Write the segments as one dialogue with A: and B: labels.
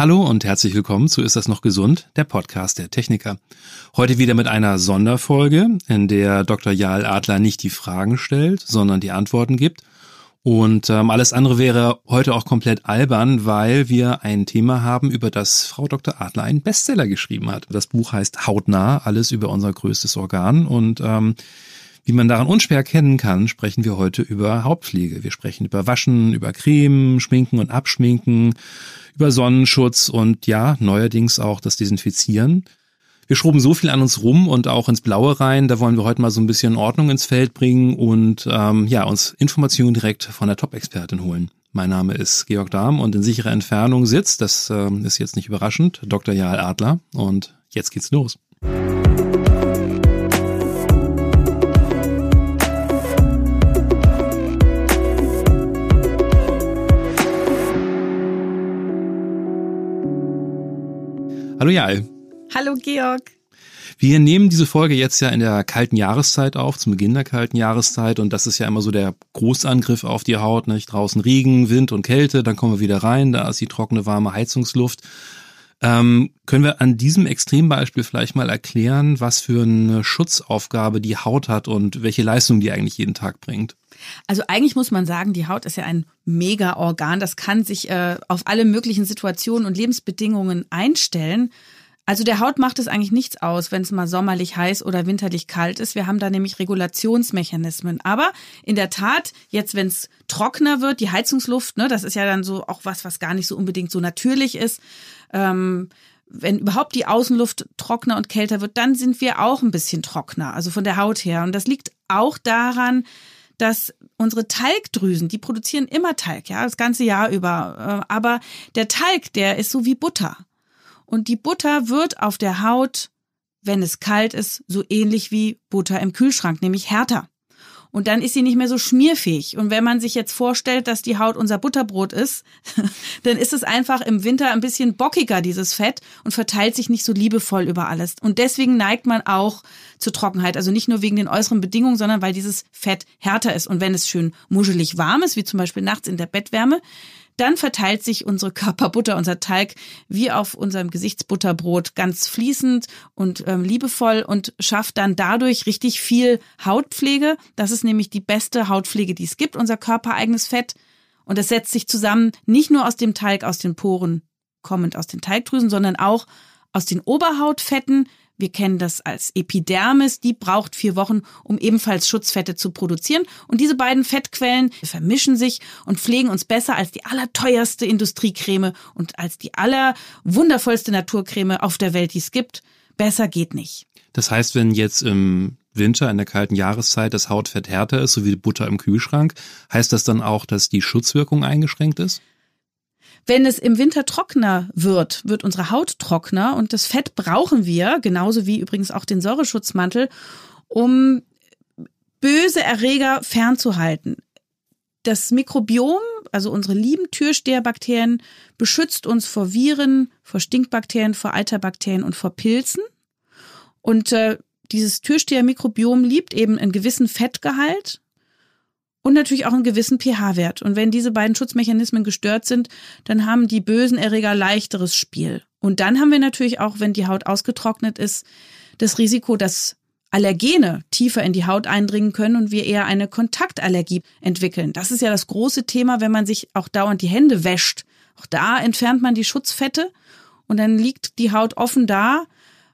A: Hallo und herzlich willkommen zu Ist das noch gesund? Der Podcast der Techniker. Heute wieder mit einer Sonderfolge, in der Dr. Jahl Adler nicht die Fragen stellt, sondern die Antworten gibt. Und ähm, alles andere wäre heute auch komplett albern, weil wir ein Thema haben, über das Frau Dr. Adler einen Bestseller geschrieben hat. Das Buch heißt Hautnah, alles über unser größtes Organ. Und ähm, wie man daran unschwer erkennen kann, sprechen wir heute über Hautpflege. Wir sprechen über Waschen, über Creme, Schminken und Abschminken, über Sonnenschutz und ja, neuerdings auch das Desinfizieren. Wir schruben so viel an uns rum und auch ins Blaue rein. Da wollen wir heute mal so ein bisschen Ordnung ins Feld bringen und ähm, ja, uns Informationen direkt von der Top-Expertin holen. Mein Name ist Georg Dahm und in sicherer Entfernung sitzt, das äh, ist jetzt nicht überraschend, Dr. Jahl Adler. Und jetzt geht's los. Hallo Jael.
B: Hallo Georg.
A: Wir nehmen diese Folge jetzt ja in der kalten Jahreszeit auf, zum Beginn der kalten Jahreszeit. Und das ist ja immer so der Großangriff auf die Haut. Nicht? Draußen Regen, Wind und Kälte, dann kommen wir wieder rein, da ist die trockene, warme Heizungsluft. Ähm, können wir an diesem Extrembeispiel vielleicht mal erklären, was für eine Schutzaufgabe die Haut hat und welche Leistung die eigentlich jeden Tag bringt?
B: Also eigentlich muss man sagen, die Haut ist ja ein Mega-Organ. Das kann sich äh, auf alle möglichen Situationen und Lebensbedingungen einstellen. Also der Haut macht es eigentlich nichts aus, wenn es mal sommerlich heiß oder winterlich kalt ist. Wir haben da nämlich Regulationsmechanismen. Aber in der Tat, jetzt wenn es trockener wird, die Heizungsluft, ne, das ist ja dann so auch was, was gar nicht so unbedingt so natürlich ist. Ähm, wenn überhaupt die Außenluft trockener und kälter wird, dann sind wir auch ein bisschen trockener, also von der Haut her. Und das liegt auch daran, dass unsere Talgdrüsen, die produzieren immer Talg, ja, das ganze Jahr über. Äh, aber der Talg, der ist so wie Butter. Und die Butter wird auf der Haut, wenn es kalt ist, so ähnlich wie Butter im Kühlschrank, nämlich härter. Und dann ist sie nicht mehr so schmierfähig. Und wenn man sich jetzt vorstellt, dass die Haut unser Butterbrot ist, dann ist es einfach im Winter ein bisschen bockiger, dieses Fett, und verteilt sich nicht so liebevoll über alles. Und deswegen neigt man auch zur Trockenheit. Also nicht nur wegen den äußeren Bedingungen, sondern weil dieses Fett härter ist. Und wenn es schön muschelig warm ist, wie zum Beispiel nachts in der Bettwärme, dann verteilt sich unsere Körperbutter, unser Teig, wie auf unserem Gesichtsbutterbrot ganz fließend und ähm, liebevoll und schafft dann dadurch richtig viel Hautpflege. Das ist nämlich die beste Hautpflege, die es gibt, unser körpereigenes Fett. Und es setzt sich zusammen nicht nur aus dem Teig, aus den Poren kommend aus den Teigdrüsen, sondern auch aus den Oberhautfetten, wir kennen das als Epidermis, die braucht vier Wochen, um ebenfalls Schutzfette zu produzieren. Und diese beiden Fettquellen vermischen sich und pflegen uns besser als die allerteuerste Industriecreme und als die allerwundervollste Naturcreme auf der Welt, die es gibt. Besser geht nicht.
A: Das heißt, wenn jetzt im Winter in der kalten Jahreszeit das Hautfett härter ist, so wie Butter im Kühlschrank, heißt das dann auch, dass die Schutzwirkung eingeschränkt ist?
B: Wenn es im Winter trockener wird, wird unsere Haut trockener und das Fett brauchen wir, genauso wie übrigens auch den Säureschutzmantel, um böse Erreger fernzuhalten. Das Mikrobiom, also unsere lieben Türsteherbakterien, beschützt uns vor Viren, vor Stinkbakterien, vor Eiterbakterien und vor Pilzen. Und äh, dieses Türstehermikrobiom liebt eben einen gewissen Fettgehalt und natürlich auch einen gewissen pH-Wert. Und wenn diese beiden Schutzmechanismen gestört sind, dann haben die bösen Erreger leichteres Spiel. Und dann haben wir natürlich auch, wenn die Haut ausgetrocknet ist, das Risiko, dass Allergene tiefer in die Haut eindringen können und wir eher eine Kontaktallergie entwickeln. Das ist ja das große Thema, wenn man sich auch dauernd die Hände wäscht. Auch da entfernt man die Schutzfette und dann liegt die Haut offen da.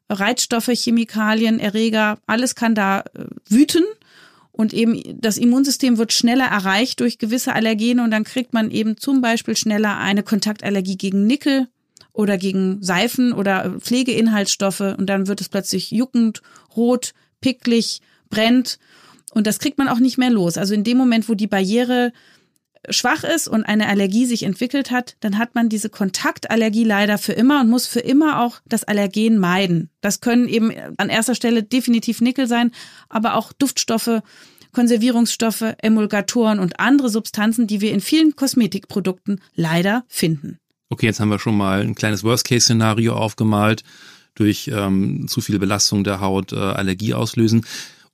B: Reizstoffe, Chemikalien, Erreger, alles kann da äh, wüten und eben das Immunsystem wird schneller erreicht durch gewisse Allergene und dann kriegt man eben zum Beispiel schneller eine Kontaktallergie gegen Nickel oder gegen Seifen oder Pflegeinhaltsstoffe und dann wird es plötzlich juckend, rot, picklig, brennt und das kriegt man auch nicht mehr los. Also in dem Moment, wo die Barriere schwach ist und eine Allergie sich entwickelt hat, dann hat man diese Kontaktallergie leider für immer und muss für immer auch das Allergen meiden. Das können eben an erster Stelle definitiv Nickel sein, aber auch Duftstoffe, Konservierungsstoffe, Emulgatoren und andere Substanzen, die wir in vielen Kosmetikprodukten leider finden.
A: Okay, jetzt haben wir schon mal ein kleines Worst-Case-Szenario aufgemalt, durch ähm, zu viel Belastung der Haut äh, Allergie auslösen.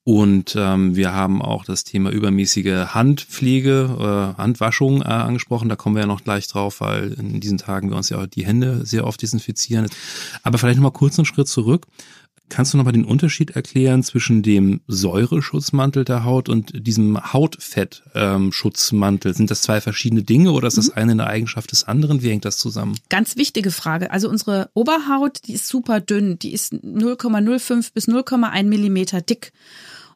A: Und ähm, wir haben auch das Thema übermäßige Handpflege, äh, Handwaschung äh, angesprochen. Da kommen wir ja noch gleich drauf, weil in diesen Tagen wir uns ja auch die Hände sehr oft desinfizieren. Aber vielleicht noch mal kurz einen Schritt zurück. Kannst du nochmal den Unterschied erklären zwischen dem Säureschutzmantel der Haut und diesem Hautfettschutzmantel? Ähm, Sind das zwei verschiedene Dinge oder ist das mhm. eine eine Eigenschaft des anderen? Wie hängt das zusammen?
B: Ganz wichtige Frage. Also unsere Oberhaut, die ist super dünn. Die ist 0,05 bis 0,1 Millimeter dick.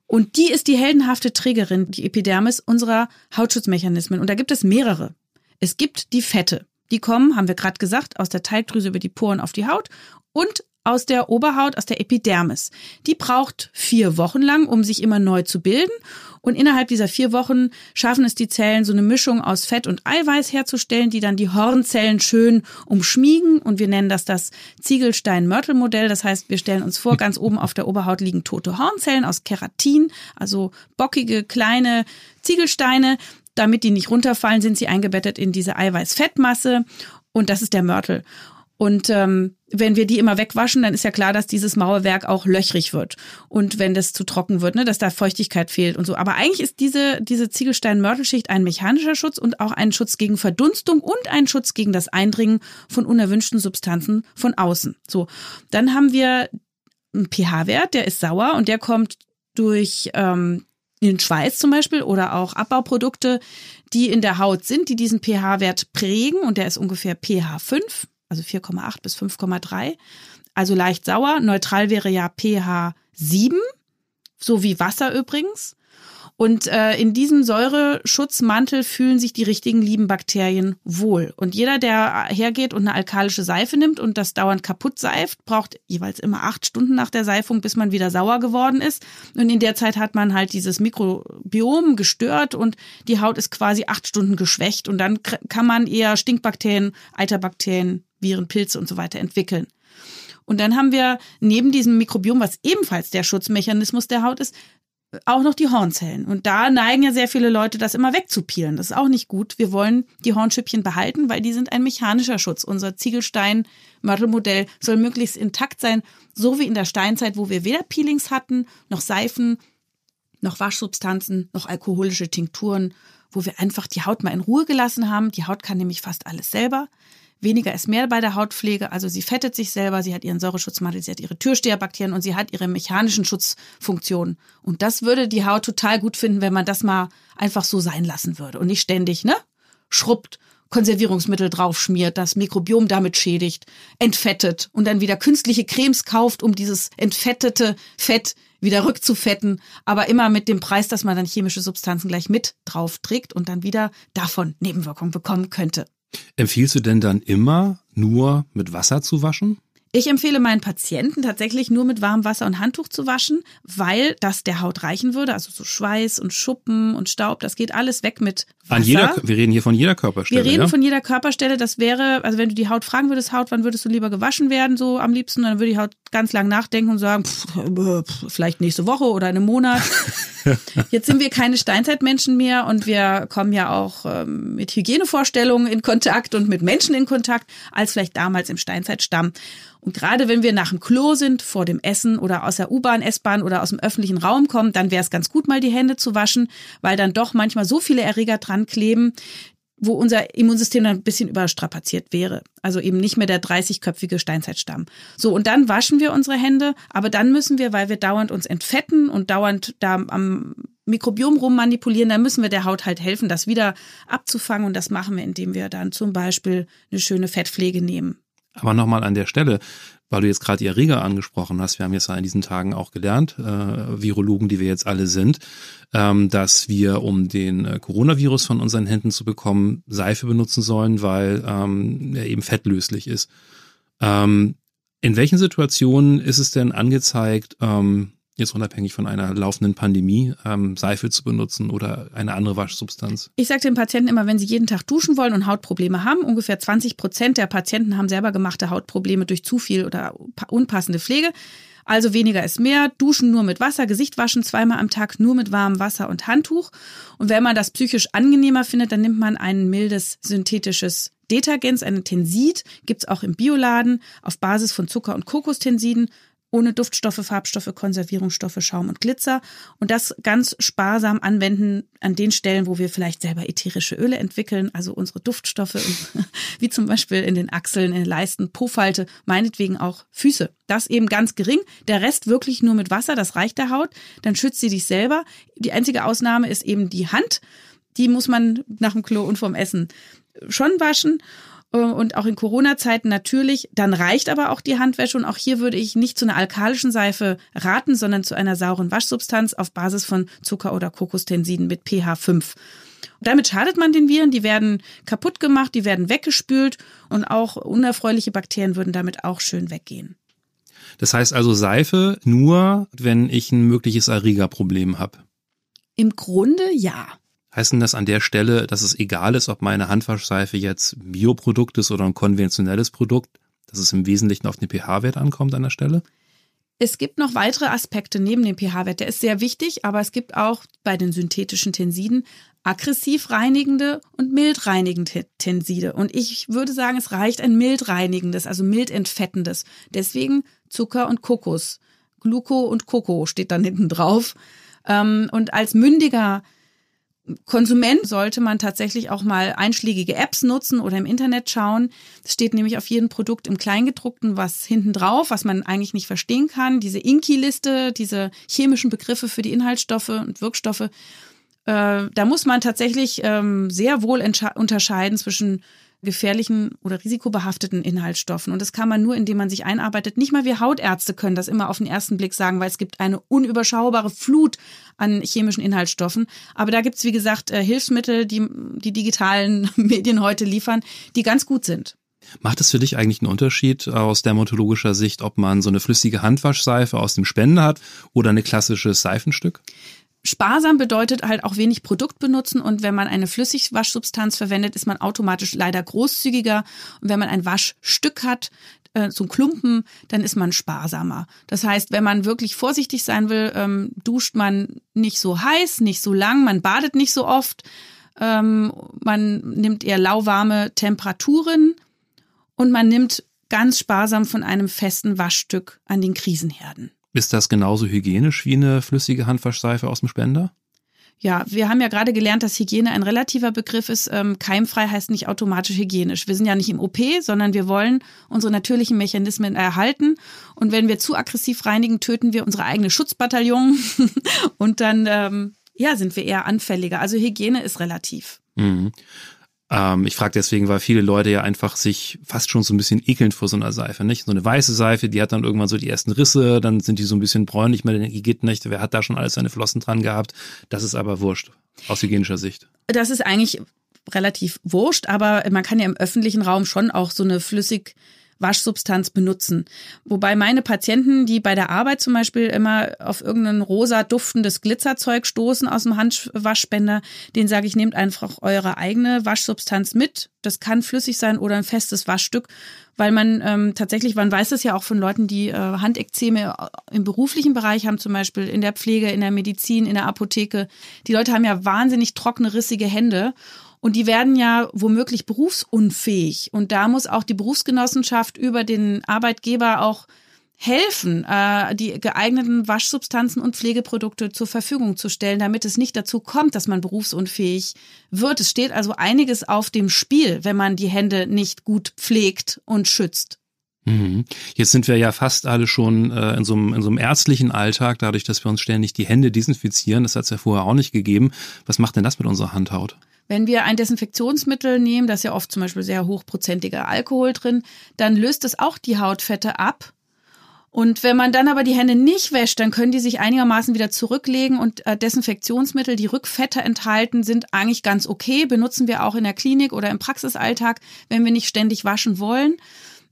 B: Und die ist die heldenhafte Trägerin, die Epidermis, unserer Hautschutzmechanismen. Und da gibt es mehrere. Es gibt die Fette. Die kommen, haben wir gerade gesagt, aus der Teigdrüse über die Poren auf die Haut und aus der Oberhaut, aus der Epidermis. Die braucht vier Wochen lang, um sich immer neu zu bilden. Und innerhalb dieser vier Wochen schaffen es die Zellen, so eine Mischung aus Fett und Eiweiß herzustellen, die dann die Hornzellen schön umschmiegen. Und wir nennen das das Ziegelstein-Mörtel-Modell. Das heißt, wir stellen uns vor, ganz oben auf der Oberhaut liegen tote Hornzellen aus Keratin, also bockige, kleine Ziegelsteine. Damit die nicht runterfallen, sind sie eingebettet in diese Eiweiß-Fettmasse. Und das ist der Mörtel. Und ähm, wenn wir die immer wegwaschen, dann ist ja klar, dass dieses Mauerwerk auch löchrig wird. Und wenn das zu trocken wird, ne, dass da Feuchtigkeit fehlt und so. Aber eigentlich ist diese, diese Ziegelstein-Mörtelschicht ein mechanischer Schutz und auch ein Schutz gegen Verdunstung und ein Schutz gegen das Eindringen von unerwünschten Substanzen von außen. So, dann haben wir einen pH-Wert, der ist sauer und der kommt durch ähm, den Schweiß zum Beispiel oder auch Abbauprodukte, die in der Haut sind, die diesen pH-Wert prägen und der ist ungefähr pH 5 also 4,8 bis 5,3. Also leicht sauer. Neutral wäre ja pH 7, so wie Wasser übrigens. Und äh, in diesem Säureschutzmantel fühlen sich die richtigen lieben Bakterien wohl. Und jeder, der hergeht und eine alkalische Seife nimmt und das dauernd kaputt seift, braucht jeweils immer acht Stunden nach der Seifung, bis man wieder sauer geworden ist. Und in der Zeit hat man halt dieses Mikrobiom gestört und die Haut ist quasi acht Stunden geschwächt. Und dann kann man eher Stinkbakterien, Eiterbakterien, Viren, Pilze und so weiter entwickeln. Und dann haben wir neben diesem Mikrobiom, was ebenfalls der Schutzmechanismus der Haut ist, auch noch die Hornzellen. Und da neigen ja sehr viele Leute, das immer wegzupielen. Das ist auch nicht gut. Wir wollen die Hornschüppchen behalten, weil die sind ein mechanischer Schutz. Unser Ziegelstein-Mörtelmodell soll möglichst intakt sein, so wie in der Steinzeit, wo wir weder Peelings hatten, noch Seifen, noch Waschsubstanzen, noch alkoholische Tinkturen, wo wir einfach die Haut mal in Ruhe gelassen haben. Die Haut kann nämlich fast alles selber. Weniger ist mehr bei der Hautpflege. Also sie fettet sich selber, sie hat ihren Säureschutzmantel, sie hat ihre Türsteherbakterien und sie hat ihre mechanischen Schutzfunktionen. Und das würde die Haut total gut finden, wenn man das mal einfach so sein lassen würde und nicht ständig, ne? Schrubbt, Konservierungsmittel draufschmiert, das Mikrobiom damit schädigt, entfettet und dann wieder künstliche Cremes kauft, um dieses entfettete Fett wieder rückzufetten, aber immer mit dem Preis, dass man dann chemische Substanzen gleich mit drauf trägt und dann wieder davon Nebenwirkungen bekommen könnte.
A: Empfiehlst du denn dann immer nur mit Wasser zu waschen?
B: Ich empfehle meinen Patienten tatsächlich nur mit warmem Wasser und Handtuch zu waschen, weil das der Haut reichen würde. Also so Schweiß und Schuppen und Staub, das geht alles weg mit Wasser.
A: An jeder, wir reden hier von jeder Körperstelle.
B: Wir reden
A: ja?
B: von jeder Körperstelle. Das wäre, also wenn du die Haut fragen würdest, Haut, wann würdest du lieber gewaschen werden, so am liebsten, dann würde die Haut ganz lang nachdenken und sagen, pff, pff, vielleicht nächste Woche oder in einem Monat. Jetzt sind wir keine Steinzeitmenschen mehr und wir kommen ja auch ähm, mit Hygienevorstellungen in Kontakt und mit Menschen in Kontakt, als vielleicht damals im Steinzeitstamm. Und gerade wenn wir nach dem Klo sind, vor dem Essen oder aus der U-Bahn, S-Bahn oder aus dem öffentlichen Raum kommen, dann wäre es ganz gut, mal die Hände zu waschen, weil dann doch manchmal so viele Erreger dran kleben, wo unser Immunsystem dann ein bisschen überstrapaziert wäre. Also eben nicht mehr der 30-köpfige Steinzeitstamm. So, und dann waschen wir unsere Hände, aber dann müssen wir, weil wir dauernd uns entfetten und dauernd da am Mikrobiom rummanipulieren, dann müssen wir der Haut halt helfen, das wieder abzufangen. Und das machen wir, indem wir dann zum Beispiel eine schöne Fettpflege nehmen.
A: Aber nochmal an der Stelle, weil du jetzt gerade die Erreger angesprochen hast, wir haben jetzt in diesen Tagen auch gelernt, äh, Virologen, die wir jetzt alle sind, ähm, dass wir, um den äh, Coronavirus von unseren Händen zu bekommen, Seife benutzen sollen, weil ähm, er eben fettlöslich ist. Ähm, in welchen Situationen ist es denn angezeigt, ähm, jetzt unabhängig von einer laufenden Pandemie, ähm, Seife zu benutzen oder eine andere Waschsubstanz?
B: Ich sage den Patienten immer, wenn sie jeden Tag duschen wollen und Hautprobleme haben, ungefähr 20 Prozent der Patienten haben selber gemachte Hautprobleme durch zu viel oder unpassende Pflege. Also weniger ist mehr. Duschen nur mit Wasser, Gesicht waschen zweimal am Tag nur mit warmem Wasser und Handtuch. Und wenn man das psychisch angenehmer findet, dann nimmt man ein mildes synthetisches Detagens, eine Tensid, gibt's auch im Bioladen auf Basis von Zucker und Kokostensiden ohne Duftstoffe, Farbstoffe, Konservierungsstoffe, Schaum und Glitzer und das ganz sparsam anwenden an den Stellen, wo wir vielleicht selber ätherische Öle entwickeln, also unsere Duftstoffe, wie zum Beispiel in den Achseln, in den Leisten, Po-Falte, meinetwegen auch Füße. Das eben ganz gering, der Rest wirklich nur mit Wasser, das reicht der Haut, dann schützt sie dich selber. Die einzige Ausnahme ist eben die Hand, die muss man nach dem Klo und vorm Essen schon waschen und auch in Corona-Zeiten natürlich. Dann reicht aber auch die Handwäsche und auch hier würde ich nicht zu einer alkalischen Seife raten, sondern zu einer sauren Waschsubstanz auf Basis von Zucker oder Kokostensiden mit pH 5. Damit schadet man den Viren, die werden kaputt gemacht, die werden weggespült und auch unerfreuliche Bakterien würden damit auch schön weggehen.
A: Das heißt also Seife nur, wenn ich ein mögliches Erregerproblem habe.
B: Im Grunde ja.
A: Heißt denn das an der Stelle, dass es egal ist, ob meine Handwaschseife jetzt Bioprodukt ist oder ein konventionelles Produkt, dass es im Wesentlichen auf den pH-Wert ankommt an der Stelle?
B: Es gibt noch weitere Aspekte neben dem pH-Wert. Der ist sehr wichtig, aber es gibt auch bei den synthetischen Tensiden aggressiv reinigende und mild reinigende Tenside. Und ich würde sagen, es reicht ein mild reinigendes, also mild entfettendes. Deswegen Zucker und Kokos. Gluco und Koko steht dann hinten drauf. Ähm, und als mündiger Konsument sollte man tatsächlich auch mal einschlägige Apps nutzen oder im Internet schauen. Es steht nämlich auf jedem Produkt im Kleingedruckten was hinten drauf, was man eigentlich nicht verstehen kann. Diese Inki-Liste, diese chemischen Begriffe für die Inhaltsstoffe und Wirkstoffe. Äh, da muss man tatsächlich ähm, sehr wohl unterscheiden zwischen gefährlichen oder risikobehafteten Inhaltsstoffen. Und das kann man nur, indem man sich einarbeitet. Nicht mal wir Hautärzte können das immer auf den ersten Blick sagen, weil es gibt eine unüberschaubare Flut an chemischen Inhaltsstoffen. Aber da gibt es, wie gesagt, äh, Hilfsmittel, die die digitalen Medien heute liefern, die ganz gut sind.
A: Macht es für dich eigentlich einen Unterschied aus dermatologischer Sicht, ob man so eine flüssige Handwaschseife aus dem Spender hat oder eine klassisches Seifenstück?
B: Sparsam bedeutet halt auch wenig Produkt benutzen und wenn man eine Flüssigwaschsubstanz verwendet, ist man automatisch leider großzügiger und wenn man ein Waschstück hat, äh, so Klumpen, dann ist man sparsamer. Das heißt, wenn man wirklich vorsichtig sein will, ähm, duscht man nicht so heiß, nicht so lang, man badet nicht so oft, ähm, man nimmt eher lauwarme Temperaturen und man nimmt ganz sparsam von einem festen Waschstück an den Krisenherden.
A: Ist das genauso hygienisch wie eine flüssige Handwaschseife aus dem Spender?
B: Ja, wir haben ja gerade gelernt, dass Hygiene ein relativer Begriff ist. Ähm, keimfrei heißt nicht automatisch hygienisch. Wir sind ja nicht im OP, sondern wir wollen unsere natürlichen Mechanismen erhalten. Und wenn wir zu aggressiv reinigen, töten wir unsere eigene Schutzbataillon und dann ähm, ja, sind wir eher anfälliger. Also Hygiene ist relativ.
A: Mhm. Ähm, ich frage deswegen, weil viele Leute ja einfach sich fast schon so ein bisschen ekeln vor so einer Seife, nicht? So eine weiße Seife, die hat dann irgendwann so die ersten Risse, dann sind die so ein bisschen bräunlich, man denkt, nicht, wer hat da schon alles seine Flossen dran gehabt? Das ist aber wurscht, aus hygienischer Sicht.
B: Das ist eigentlich relativ wurscht, aber man kann ja im öffentlichen Raum schon auch so eine flüssig Waschsubstanz benutzen. Wobei meine Patienten, die bei der Arbeit zum Beispiel immer auf irgendein rosa duftendes Glitzerzeug stoßen aus dem Handwaschspender, denen sage ich, nehmt einfach eure eigene Waschsubstanz mit. Das kann flüssig sein oder ein festes Waschstück, weil man ähm, tatsächlich, man weiß es ja auch von Leuten, die äh, Handekzeme im beruflichen Bereich haben, zum Beispiel in der Pflege, in der Medizin, in der Apotheke. Die Leute haben ja wahnsinnig trockene, rissige Hände. Und die werden ja womöglich berufsunfähig. Und da muss auch die Berufsgenossenschaft über den Arbeitgeber auch helfen, äh, die geeigneten Waschsubstanzen und Pflegeprodukte zur Verfügung zu stellen, damit es nicht dazu kommt, dass man berufsunfähig wird. Es steht also einiges auf dem Spiel, wenn man die Hände nicht gut pflegt und schützt.
A: Mhm. Jetzt sind wir ja fast alle schon äh, in, so einem, in so einem ärztlichen Alltag, dadurch, dass wir uns ständig die Hände desinfizieren. Das hat es ja vorher auch nicht gegeben. Was macht denn das mit unserer Handhaut?
B: Wenn wir ein Desinfektionsmittel nehmen, da ist ja oft zum Beispiel sehr hochprozentiger Alkohol drin, dann löst es auch die Hautfette ab. Und wenn man dann aber die Hände nicht wäscht, dann können die sich einigermaßen wieder zurücklegen und äh, Desinfektionsmittel, die Rückfette enthalten, sind eigentlich ganz okay. Benutzen wir auch in der Klinik oder im Praxisalltag, wenn wir nicht ständig waschen wollen.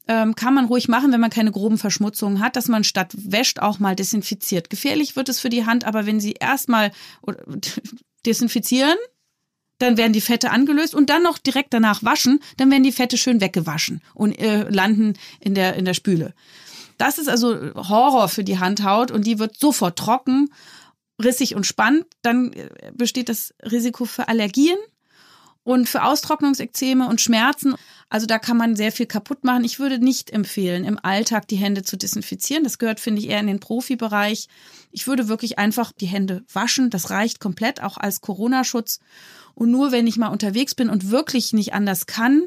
B: Ähm, kann man ruhig machen, wenn man keine groben Verschmutzungen hat, dass man statt wäscht auch mal desinfiziert. Gefährlich wird es für die Hand, aber wenn Sie erstmal desinfizieren, dann werden die Fette angelöst und dann noch direkt danach waschen, dann werden die Fette schön weggewaschen und äh, landen in der, in der Spüle. Das ist also Horror für die Handhaut und die wird sofort trocken, rissig und spannend. Dann äh, besteht das Risiko für Allergien und für Austrocknungsekzeme und Schmerzen. Also da kann man sehr viel kaputt machen. Ich würde nicht empfehlen, im Alltag die Hände zu desinfizieren. Das gehört, finde ich, eher in den Profibereich. Ich würde wirklich einfach die Hände waschen. Das reicht komplett, auch als Corona-Schutz. Und nur wenn ich mal unterwegs bin und wirklich nicht anders kann,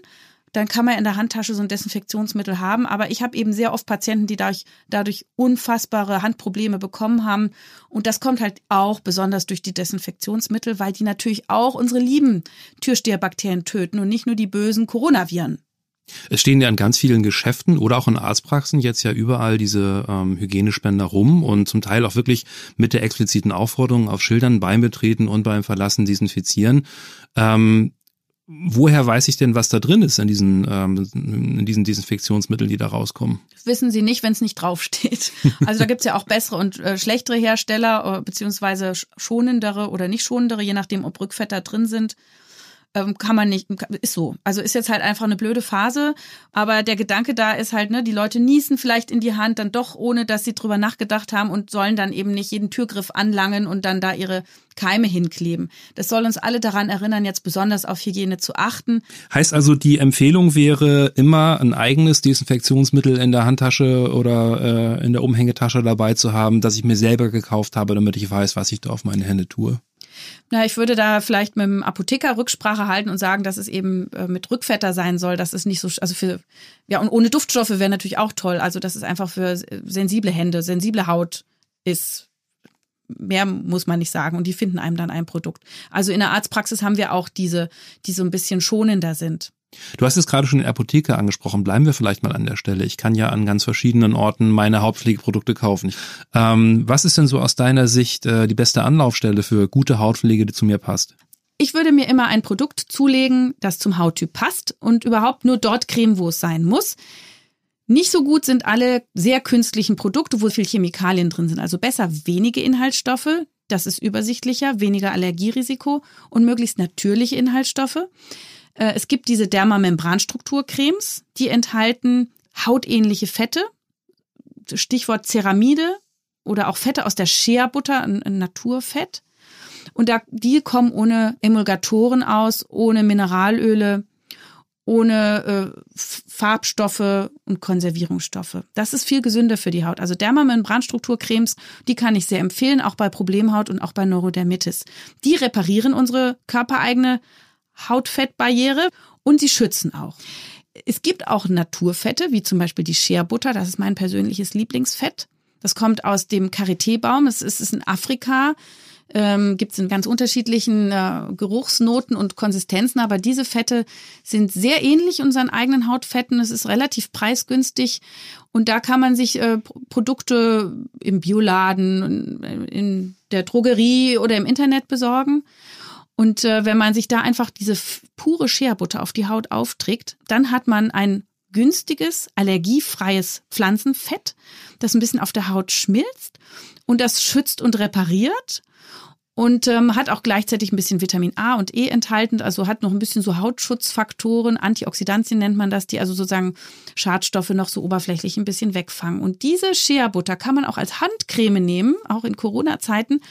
B: dann kann man in der Handtasche so ein Desinfektionsmittel haben. Aber ich habe eben sehr oft Patienten, die dadurch, dadurch unfassbare Handprobleme bekommen haben. Und das kommt halt auch besonders durch die Desinfektionsmittel, weil die natürlich auch unsere lieben Türsteherbakterien töten und nicht nur die bösen Coronaviren.
A: Es stehen ja in ganz vielen Geschäften oder auch in Arztpraxen jetzt ja überall diese ähm, Hygienespender rum und zum Teil auch wirklich mit der expliziten Aufforderung auf Schildern beim Betreten und beim Verlassen desinfizieren. Ähm, woher weiß ich denn, was da drin ist in diesen, ähm, in diesen Desinfektionsmitteln, die da rauskommen?
B: Wissen Sie nicht, wenn es nicht draufsteht. Also da gibt's ja auch bessere und äh, schlechtere Hersteller, äh, beziehungsweise schonendere oder nicht schonendere, je nachdem, ob Rückfetter drin sind kann man nicht, ist so. Also ist jetzt halt einfach eine blöde Phase, aber der Gedanke da ist halt, ne, die Leute niesen vielleicht in die Hand dann doch, ohne dass sie drüber nachgedacht haben und sollen dann eben nicht jeden Türgriff anlangen und dann da ihre Keime hinkleben. Das soll uns alle daran erinnern, jetzt besonders auf Hygiene zu achten.
A: Heißt also, die Empfehlung wäre immer ein eigenes Desinfektionsmittel in der Handtasche oder äh, in der Umhängetasche dabei zu haben, das ich mir selber gekauft habe, damit ich weiß, was ich da auf meine Hände tue.
B: Na, ich würde da vielleicht mit dem Apotheker Rücksprache halten und sagen, dass es eben äh, mit Rückfetter sein soll, dass es nicht so, also für, ja, und ohne Duftstoffe wäre natürlich auch toll. Also, dass es einfach für sensible Hände, sensible Haut ist. Mehr muss man nicht sagen und die finden einem dann ein Produkt. Also in der Arztpraxis haben wir auch diese, die so ein bisschen schonender sind.
A: Du hast es gerade schon in der Apotheke angesprochen. Bleiben wir vielleicht mal an der Stelle. Ich kann ja an ganz verschiedenen Orten meine Hautpflegeprodukte kaufen. Ähm, was ist denn so aus deiner Sicht äh, die beste Anlaufstelle für gute Hautpflege, die zu mir passt?
B: Ich würde mir immer ein Produkt zulegen, das zum Hauttyp passt und überhaupt nur dort cremen, wo es sein muss. Nicht so gut sind alle sehr künstlichen Produkte, wo viel Chemikalien drin sind. Also besser wenige Inhaltsstoffe. Das ist übersichtlicher, weniger Allergierisiko und möglichst natürliche Inhaltsstoffe. Äh, es gibt diese Dermamembranstrukturcremes, die enthalten hautähnliche Fette, Stichwort Ceramide oder auch Fette aus der Shea-Butter, ein, ein Naturfett. Und da, die kommen ohne Emulgatoren aus, ohne Mineralöle, ohne äh, Farbstoffe und Konservierungsstoffe. Das ist viel gesünder für die Haut. Also Dermamembranstrukturcremes, die kann ich sehr empfehlen, auch bei Problemhaut und auch bei Neurodermitis. Die reparieren unsere körpereigene Hautfettbarriere und sie schützen auch. Es gibt auch Naturfette, wie zum Beispiel die Shea-Butter, das ist mein persönliches Lieblingsfett. Das kommt aus dem Karité-Baum, es ist, in Afrika, ähm, gibt es in ganz unterschiedlichen äh, Geruchsnoten und Konsistenzen, aber diese Fette sind sehr ähnlich unseren eigenen Hautfetten. Es ist relativ preisgünstig und da kann man sich äh, Produkte im Bioladen, in der Drogerie oder im Internet besorgen. Und äh, wenn man sich da einfach diese pure Scherbutter auf die Haut aufträgt, dann hat man ein günstiges, allergiefreies Pflanzenfett, das ein bisschen auf der Haut schmilzt und das schützt und repariert und ähm, hat auch gleichzeitig ein bisschen Vitamin A und E enthalten, also hat noch ein bisschen so Hautschutzfaktoren, Antioxidantien nennt man das, die also sozusagen Schadstoffe noch so oberflächlich ein bisschen wegfangen. Und diese Shea-Butter kann man auch als Handcreme nehmen, auch in Corona-Zeiten.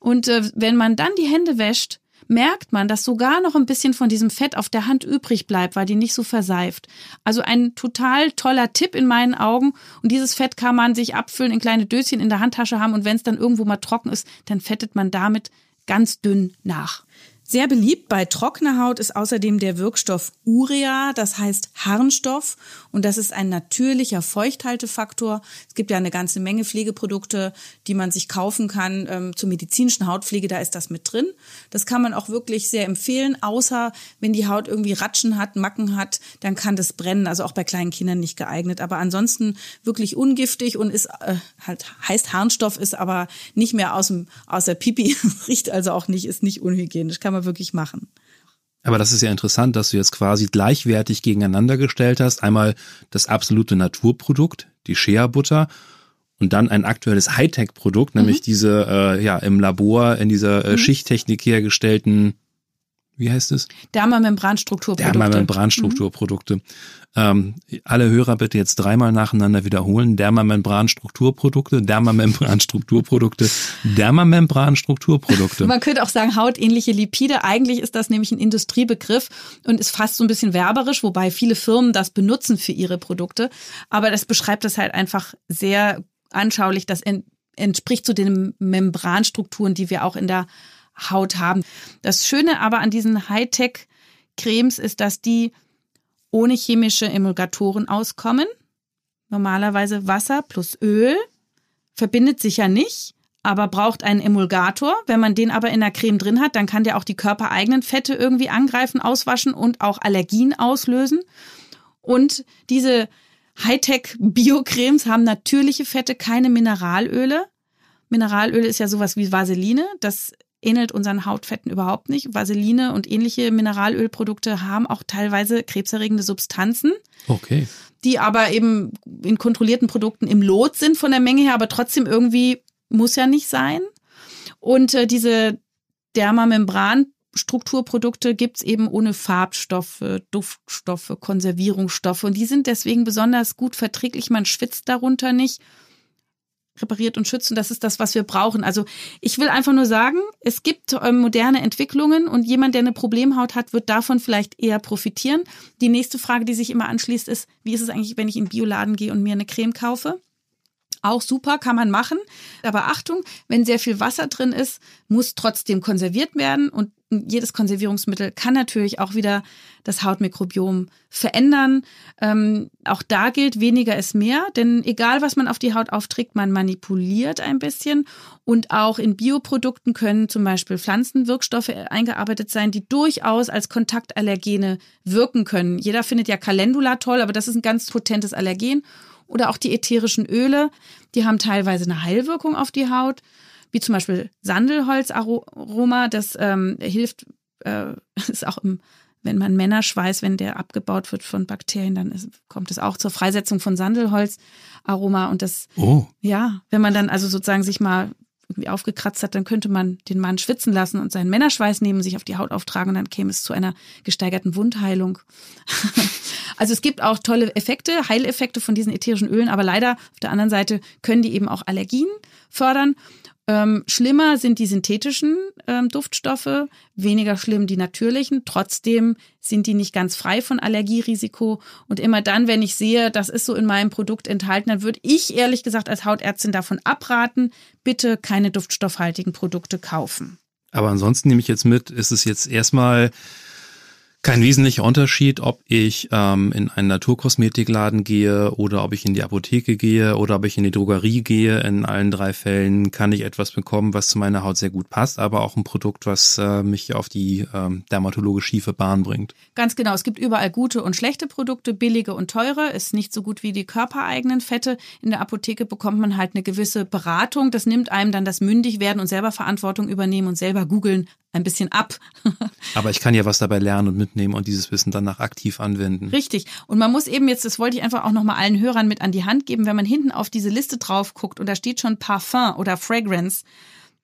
B: Und äh, wenn man dann die Hände wäscht, merkt man, dass sogar noch ein bisschen von diesem Fett auf der Hand übrig bleibt, weil die nicht so verseift. Also ein total toller Tipp in meinen Augen. Und dieses Fett kann man sich abfüllen, in kleine Döschen in der Handtasche haben und wenn es dann irgendwo mal trocken ist, dann fettet man damit ganz dünn nach. Sehr beliebt bei trockener Haut ist außerdem der Wirkstoff Urea, das heißt Harnstoff. Und das ist ein natürlicher Feuchthaltefaktor. Es gibt ja eine ganze Menge Pflegeprodukte, die man sich kaufen kann ähm, zur medizinischen Hautpflege, da ist das mit drin. Das kann man auch wirklich sehr empfehlen, außer wenn die Haut irgendwie Ratschen hat, Macken hat, dann kann das brennen, also auch bei kleinen Kindern nicht geeignet, aber ansonsten wirklich ungiftig und ist äh, halt heißt Harnstoff ist aber nicht mehr aus dem aus der Pipi, riecht also auch nicht, ist nicht unhygienisch, kann man wirklich machen.
A: Aber das ist ja interessant, dass du jetzt quasi gleichwertig gegeneinander gestellt hast. Einmal das absolute Naturprodukt, die Shea-Butter und dann ein aktuelles Hightech-Produkt, nämlich mhm. diese äh, ja im Labor in dieser äh, mhm. Schichttechnik hergestellten wie heißt es?
B: Dermamembranstrukturprodukte.
A: Dermamembranstrukturprodukte. Mhm. Ähm, alle Hörer bitte jetzt dreimal nacheinander wiederholen. Dermamembranstrukturprodukte, Dermamembranstrukturprodukte, Dermamembranstrukturprodukte.
B: Man könnte auch sagen hautähnliche Lipide. Eigentlich ist das nämlich ein Industriebegriff und ist fast so ein bisschen werberisch, wobei viele Firmen das benutzen für ihre Produkte. Aber das beschreibt das halt einfach sehr anschaulich. Das entspricht zu den Membranstrukturen, die wir auch in der Haut haben. Das Schöne aber an diesen Hightech-Cremes ist, dass die ohne chemische Emulgatoren auskommen. Normalerweise Wasser plus Öl verbindet sich ja nicht, aber braucht einen Emulgator. Wenn man den aber in der Creme drin hat, dann kann der auch die körpereigenen Fette irgendwie angreifen, auswaschen und auch Allergien auslösen. Und diese Hightech-Bio-Cremes haben natürliche Fette, keine Mineralöle. Mineralöl ist ja sowas wie Vaseline. Das ähnelt unseren Hautfetten überhaupt nicht. Vaseline und ähnliche Mineralölprodukte haben auch teilweise krebserregende Substanzen.
A: Okay.
B: Die aber eben in kontrollierten Produkten im Lot sind von der Menge her, aber trotzdem irgendwie muss ja nicht sein. Und äh, diese Dermamembran Strukturprodukte gibt's eben ohne Farbstoffe, Duftstoffe, Konservierungsstoffe. Und die sind deswegen besonders gut verträglich. Man schwitzt darunter nicht repariert und schützt. Und das ist das, was wir brauchen. Also ich will einfach nur sagen, es gibt ähm, moderne Entwicklungen und jemand, der eine Problemhaut hat, wird davon vielleicht eher profitieren. Die nächste Frage, die sich immer anschließt, ist, wie ist es eigentlich, wenn ich in den Bioladen gehe und mir eine Creme kaufe? Auch super, kann man machen. Aber Achtung, wenn sehr viel Wasser drin ist, muss trotzdem konserviert werden. Und jedes Konservierungsmittel kann natürlich auch wieder das Hautmikrobiom verändern. Ähm, auch da gilt, weniger ist mehr. Denn egal, was man auf die Haut aufträgt, man manipuliert ein bisschen. Und auch in Bioprodukten können zum Beispiel Pflanzenwirkstoffe eingearbeitet sein, die durchaus als Kontaktallergene wirken können. Jeder findet ja Calendula toll, aber das ist ein ganz potentes Allergen oder auch die ätherischen Öle, die haben teilweise eine Heilwirkung auf die Haut, wie zum Beispiel Sandelholzaroma, das ähm, hilft, äh, ist auch im wenn man Männerschweiß, wenn der abgebaut wird von Bakterien, dann ist, kommt es auch zur Freisetzung von Sandelholzaroma und das,
A: oh.
B: ja, wenn man dann also sozusagen sich mal irgendwie aufgekratzt hat, dann könnte man den Mann schwitzen lassen und seinen Männerschweiß nehmen, sich auf die Haut auftragen und dann käme es zu einer gesteigerten Wundheilung. also es gibt auch tolle Effekte, Heileffekte von diesen ätherischen Ölen, aber leider auf der anderen Seite können die eben auch Allergien fördern ähm, schlimmer sind die synthetischen ähm, Duftstoffe, weniger schlimm die natürlichen. Trotzdem sind die nicht ganz frei von Allergierisiko. Und immer dann, wenn ich sehe, das ist so in meinem Produkt enthalten, dann würde ich ehrlich gesagt als Hautärztin davon abraten, bitte keine duftstoffhaltigen Produkte kaufen.
A: Aber ansonsten nehme ich jetzt mit, ist es jetzt erstmal kein wesentlicher Unterschied, ob ich ähm, in einen Naturkosmetikladen gehe oder ob ich in die Apotheke gehe oder ob ich in die Drogerie gehe. In allen drei Fällen kann ich etwas bekommen, was zu meiner Haut sehr gut passt, aber auch ein Produkt, was äh, mich auf die ähm, dermatologisch schiefe Bahn bringt.
B: Ganz genau. Es gibt überall gute und schlechte Produkte, billige und teure. Ist nicht so gut wie die körpereigenen Fette. In der Apotheke bekommt man halt eine gewisse Beratung. Das nimmt einem dann das Mündigwerden und selber Verantwortung übernehmen und selber googeln ein bisschen ab.
A: Aber ich kann ja was dabei lernen und mitnehmen und dieses Wissen danach aktiv anwenden.
B: Richtig. Und man muss eben jetzt, das wollte ich einfach auch nochmal allen Hörern mit an die Hand geben, wenn man hinten auf diese Liste drauf guckt und da steht schon Parfum oder Fragrance,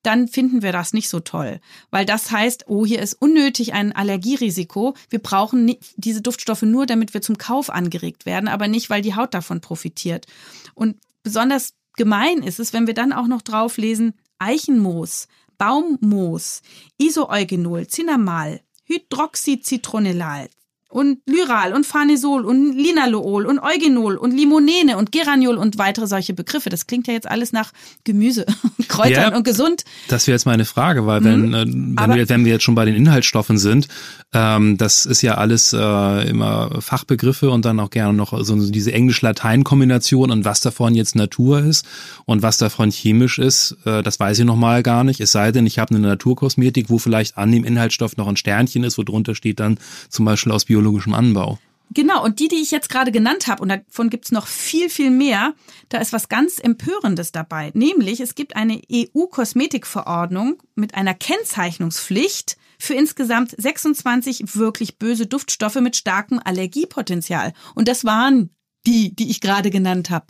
B: dann finden wir das nicht so toll. Weil das heißt, oh, hier ist unnötig ein Allergierisiko. Wir brauchen diese Duftstoffe nur, damit wir zum Kauf angeregt werden, aber nicht, weil die Haut davon profitiert. Und besonders gemein ist es, wenn wir dann auch noch drauf lesen, Eichenmoos, Baummoos, Isoeugenol, Cinnamal, Hydroxycitronellal, und Lyral und Phanesol und Linalool und Eugenol und Limonene und Geraniol und weitere solche Begriffe. Das klingt ja jetzt alles nach Gemüse, Kräutern ja, und gesund.
A: Das wäre jetzt meine Frage, weil wenn, mhm. äh, wenn, wir, wenn wir jetzt schon bei den Inhaltsstoffen sind, ähm, das ist ja alles äh, immer Fachbegriffe und dann auch gerne noch so diese Englisch-Latein-Kombination und was davon jetzt Natur ist und was davon chemisch ist, äh, das weiß ich noch mal gar nicht. Es sei denn, ich habe eine Naturkosmetik, wo vielleicht an dem Inhaltsstoff noch ein Sternchen ist, wo drunter steht dann zum Beispiel aus Bio biologischem Anbau.
B: Genau, und die, die ich jetzt gerade genannt habe, und davon gibt es noch viel, viel mehr, da ist was ganz Empörendes dabei. Nämlich, es gibt eine EU-Kosmetikverordnung mit einer Kennzeichnungspflicht für insgesamt 26 wirklich böse Duftstoffe mit starkem Allergiepotenzial. Und das waren die, die ich gerade genannt habe.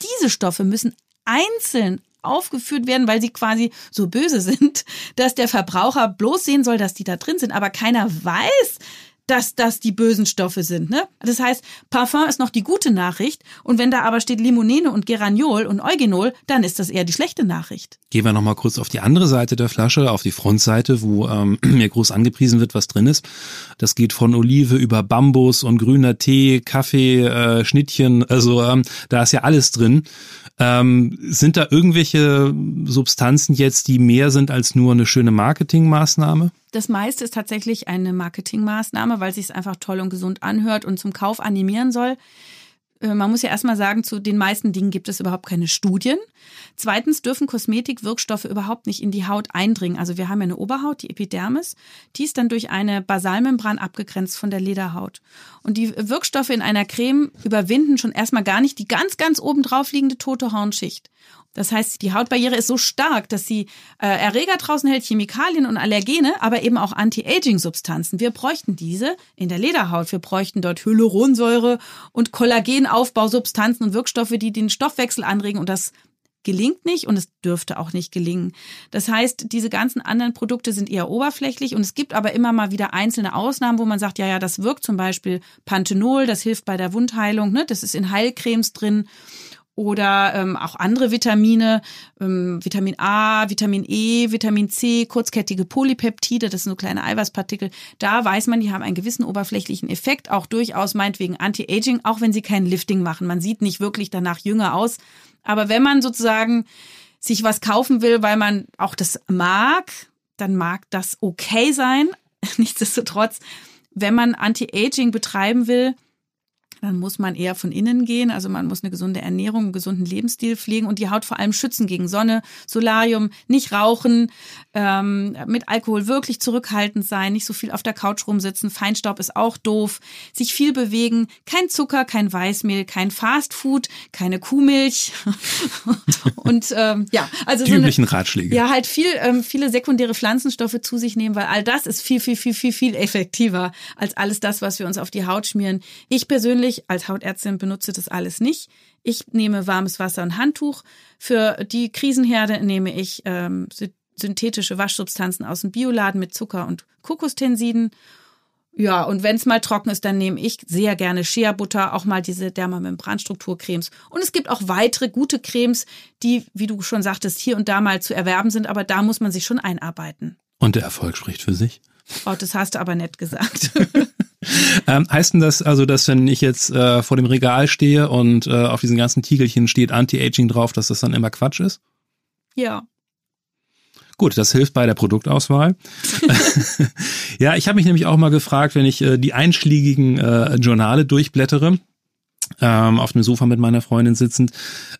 B: Diese Stoffe müssen einzeln aufgeführt werden, weil sie quasi so böse sind, dass der Verbraucher bloß sehen soll, dass die da drin sind. Aber keiner weiß, dass das die bösen Stoffe sind. Ne? Das heißt, Parfum ist noch die gute Nachricht und wenn da aber steht Limonene und Geraniol und Eugenol, dann ist das eher die schlechte Nachricht.
A: Gehen wir nochmal kurz auf die andere Seite der Flasche, auf die Frontseite, wo ähm, mir groß angepriesen wird, was drin ist. Das geht von Olive über Bambus und grüner Tee, Kaffee, äh, Schnittchen, also ähm, da ist ja alles drin. Ähm, sind da irgendwelche Substanzen jetzt, die mehr sind als nur eine schöne Marketingmaßnahme?
B: Das meiste ist tatsächlich eine Marketingmaßnahme, weil sich es einfach toll und gesund anhört und zum Kauf animieren soll. Äh, man muss ja erstmal sagen, zu den meisten Dingen gibt es überhaupt keine Studien. Zweitens dürfen Kosmetikwirkstoffe überhaupt nicht in die Haut eindringen. Also wir haben ja eine Oberhaut, die Epidermis, die ist dann durch eine Basalmembran abgegrenzt von der Lederhaut. Und die Wirkstoffe in einer Creme überwinden schon erstmal gar nicht die ganz, ganz oben drauf liegende tote Hornschicht. Das heißt, die Hautbarriere ist so stark, dass sie äh, Erreger draußen hält, Chemikalien und Allergene, aber eben auch Anti-Aging-Substanzen. Wir bräuchten diese in der Lederhaut. Wir bräuchten dort Hyaluronsäure und Kollagenaufbausubstanzen und Wirkstoffe, die den Stoffwechsel anregen. Und das gelingt nicht und es dürfte auch nicht gelingen. Das heißt, diese ganzen anderen Produkte sind eher oberflächlich und es gibt aber immer mal wieder einzelne Ausnahmen, wo man sagt, ja, ja, das wirkt zum Beispiel Panthenol, das hilft bei der Wundheilung, ne? das ist in Heilcremes drin oder ähm, auch andere Vitamine, ähm, Vitamin A, Vitamin E, Vitamin C, kurzkettige Polypeptide, das sind so kleine Eiweißpartikel. Da weiß man, die haben einen gewissen oberflächlichen Effekt, auch durchaus meinetwegen Anti-Aging, auch wenn sie kein Lifting machen. Man sieht nicht wirklich danach jünger aus. Aber wenn man sozusagen sich was kaufen will, weil man auch das mag, dann mag das okay sein. Nichtsdestotrotz, wenn man Anti-Aging betreiben will, dann muss man eher von innen gehen. Also man muss eine gesunde Ernährung, einen gesunden Lebensstil pflegen und die Haut vor allem schützen gegen Sonne, Solarium, nicht rauchen, ähm, mit Alkohol wirklich zurückhaltend sein, nicht so viel auf der Couch rumsitzen. Feinstaub ist auch doof. Sich viel bewegen, kein Zucker, kein Weißmehl, kein Fastfood, keine Kuhmilch und ähm, ja, also
A: die so üblichen Ratschläge.
B: Ja, halt viel ähm, viele sekundäre Pflanzenstoffe zu sich nehmen, weil all das ist viel viel viel viel viel effektiver als alles das, was wir uns auf die Haut schmieren. Ich persönlich ich als Hautärztin benutze das alles nicht. Ich nehme warmes Wasser und Handtuch. Für die Krisenherde nehme ich ähm, synthetische Waschsubstanzen aus dem Bioladen mit Zucker und Kokostensiden. Ja, und wenn es mal trocken ist, dann nehme ich sehr gerne Shea-Butter, auch mal diese Dermamembranstrukturcremes. Und es gibt auch weitere gute Cremes, die, wie du schon sagtest, hier und da mal zu erwerben sind, aber da muss man sich schon einarbeiten.
A: Und der Erfolg spricht für sich.
B: Oh, das hast du aber nett gesagt.
A: ähm, heißt denn das also, dass wenn ich jetzt äh, vor dem Regal stehe und äh, auf diesen ganzen Tiegelchen steht Anti-Aging drauf, dass das dann immer Quatsch ist?
B: Ja.
A: Gut, das hilft bei der Produktauswahl. ja, ich habe mich nämlich auch mal gefragt, wenn ich äh, die einschlägigen äh, Journale durchblättere, ähm, auf dem Sofa mit meiner Freundin sitzend,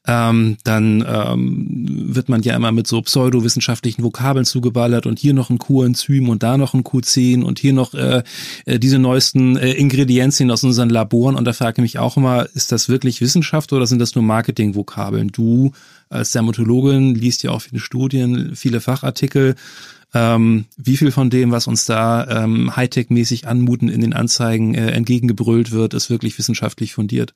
A: ähm, dann ähm, wird man ja immer mit so pseudowissenschaftlichen Vokabeln zugeballert und hier noch ein Q-Enzym und da noch ein Q10 und hier noch äh, äh, diese neuesten äh, Ingredienzien aus unseren Laboren und da frage ich mich auch immer, ist das wirklich Wissenschaft oder sind das nur Marketingvokabeln? Du als Dermatologin liest ja auch viele Studien, viele Fachartikel. Ähm, wie viel von dem, was uns da ähm, Hightech-mäßig anmuten in den Anzeigen äh, entgegengebrüllt wird, ist wirklich wissenschaftlich fundiert?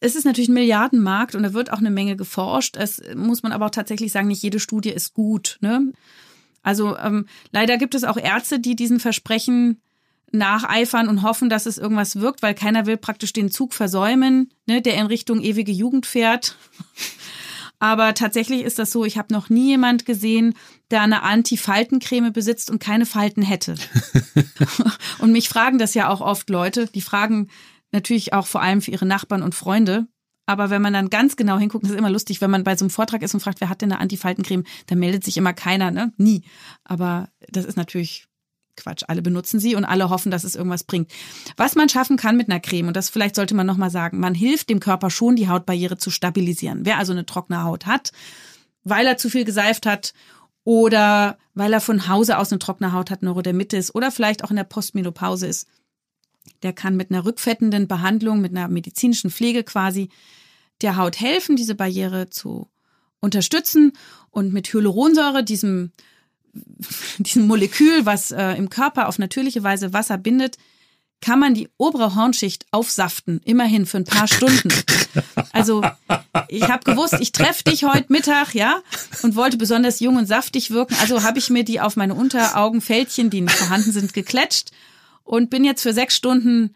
B: Es ist natürlich ein Milliardenmarkt und da wird auch eine Menge geforscht. Es muss man aber auch tatsächlich sagen, nicht jede Studie ist gut. Ne? Also ähm, leider gibt es auch Ärzte, die diesen Versprechen nacheifern und hoffen, dass es irgendwas wirkt, weil keiner will praktisch den Zug versäumen, ne, der in Richtung ewige Jugend fährt. Aber tatsächlich ist das so, ich habe noch nie jemand gesehen, der eine Anti-Faltencreme besitzt und keine Falten hätte. und mich fragen das ja auch oft Leute, die fragen natürlich auch vor allem für ihre Nachbarn und Freunde. Aber wenn man dann ganz genau hinguckt, das ist immer lustig, wenn man bei so einem Vortrag ist und fragt, wer hat denn eine Anti-Faltencreme, dann meldet sich immer keiner, ne? Nie. Aber das ist natürlich Quatsch. Alle benutzen sie und alle hoffen, dass es irgendwas bringt. Was man schaffen kann mit einer Creme, und das vielleicht sollte man nochmal sagen, man hilft dem Körper schon, die Hautbarriere zu stabilisieren. Wer also eine trockene Haut hat, weil er zu viel geseift hat oder weil er von Hause aus eine trockene Haut hat, Neurodermitis oder vielleicht auch in der Postmenopause ist, der kann mit einer rückfettenden Behandlung, mit einer medizinischen Pflege quasi der Haut helfen, diese Barriere zu unterstützen und mit Hyaluronsäure, diesem diesem Molekül, was äh, im Körper auf natürliche Weise Wasser bindet, kann man die obere Hornschicht aufsaften, immerhin für ein paar Stunden. Also ich habe gewusst, ich treffe dich heute Mittag, ja, und wollte besonders jung und saftig wirken. Also habe ich mir die auf meine Unteraugenfältchen, die nicht vorhanden sind, gekletscht und bin jetzt für sechs Stunden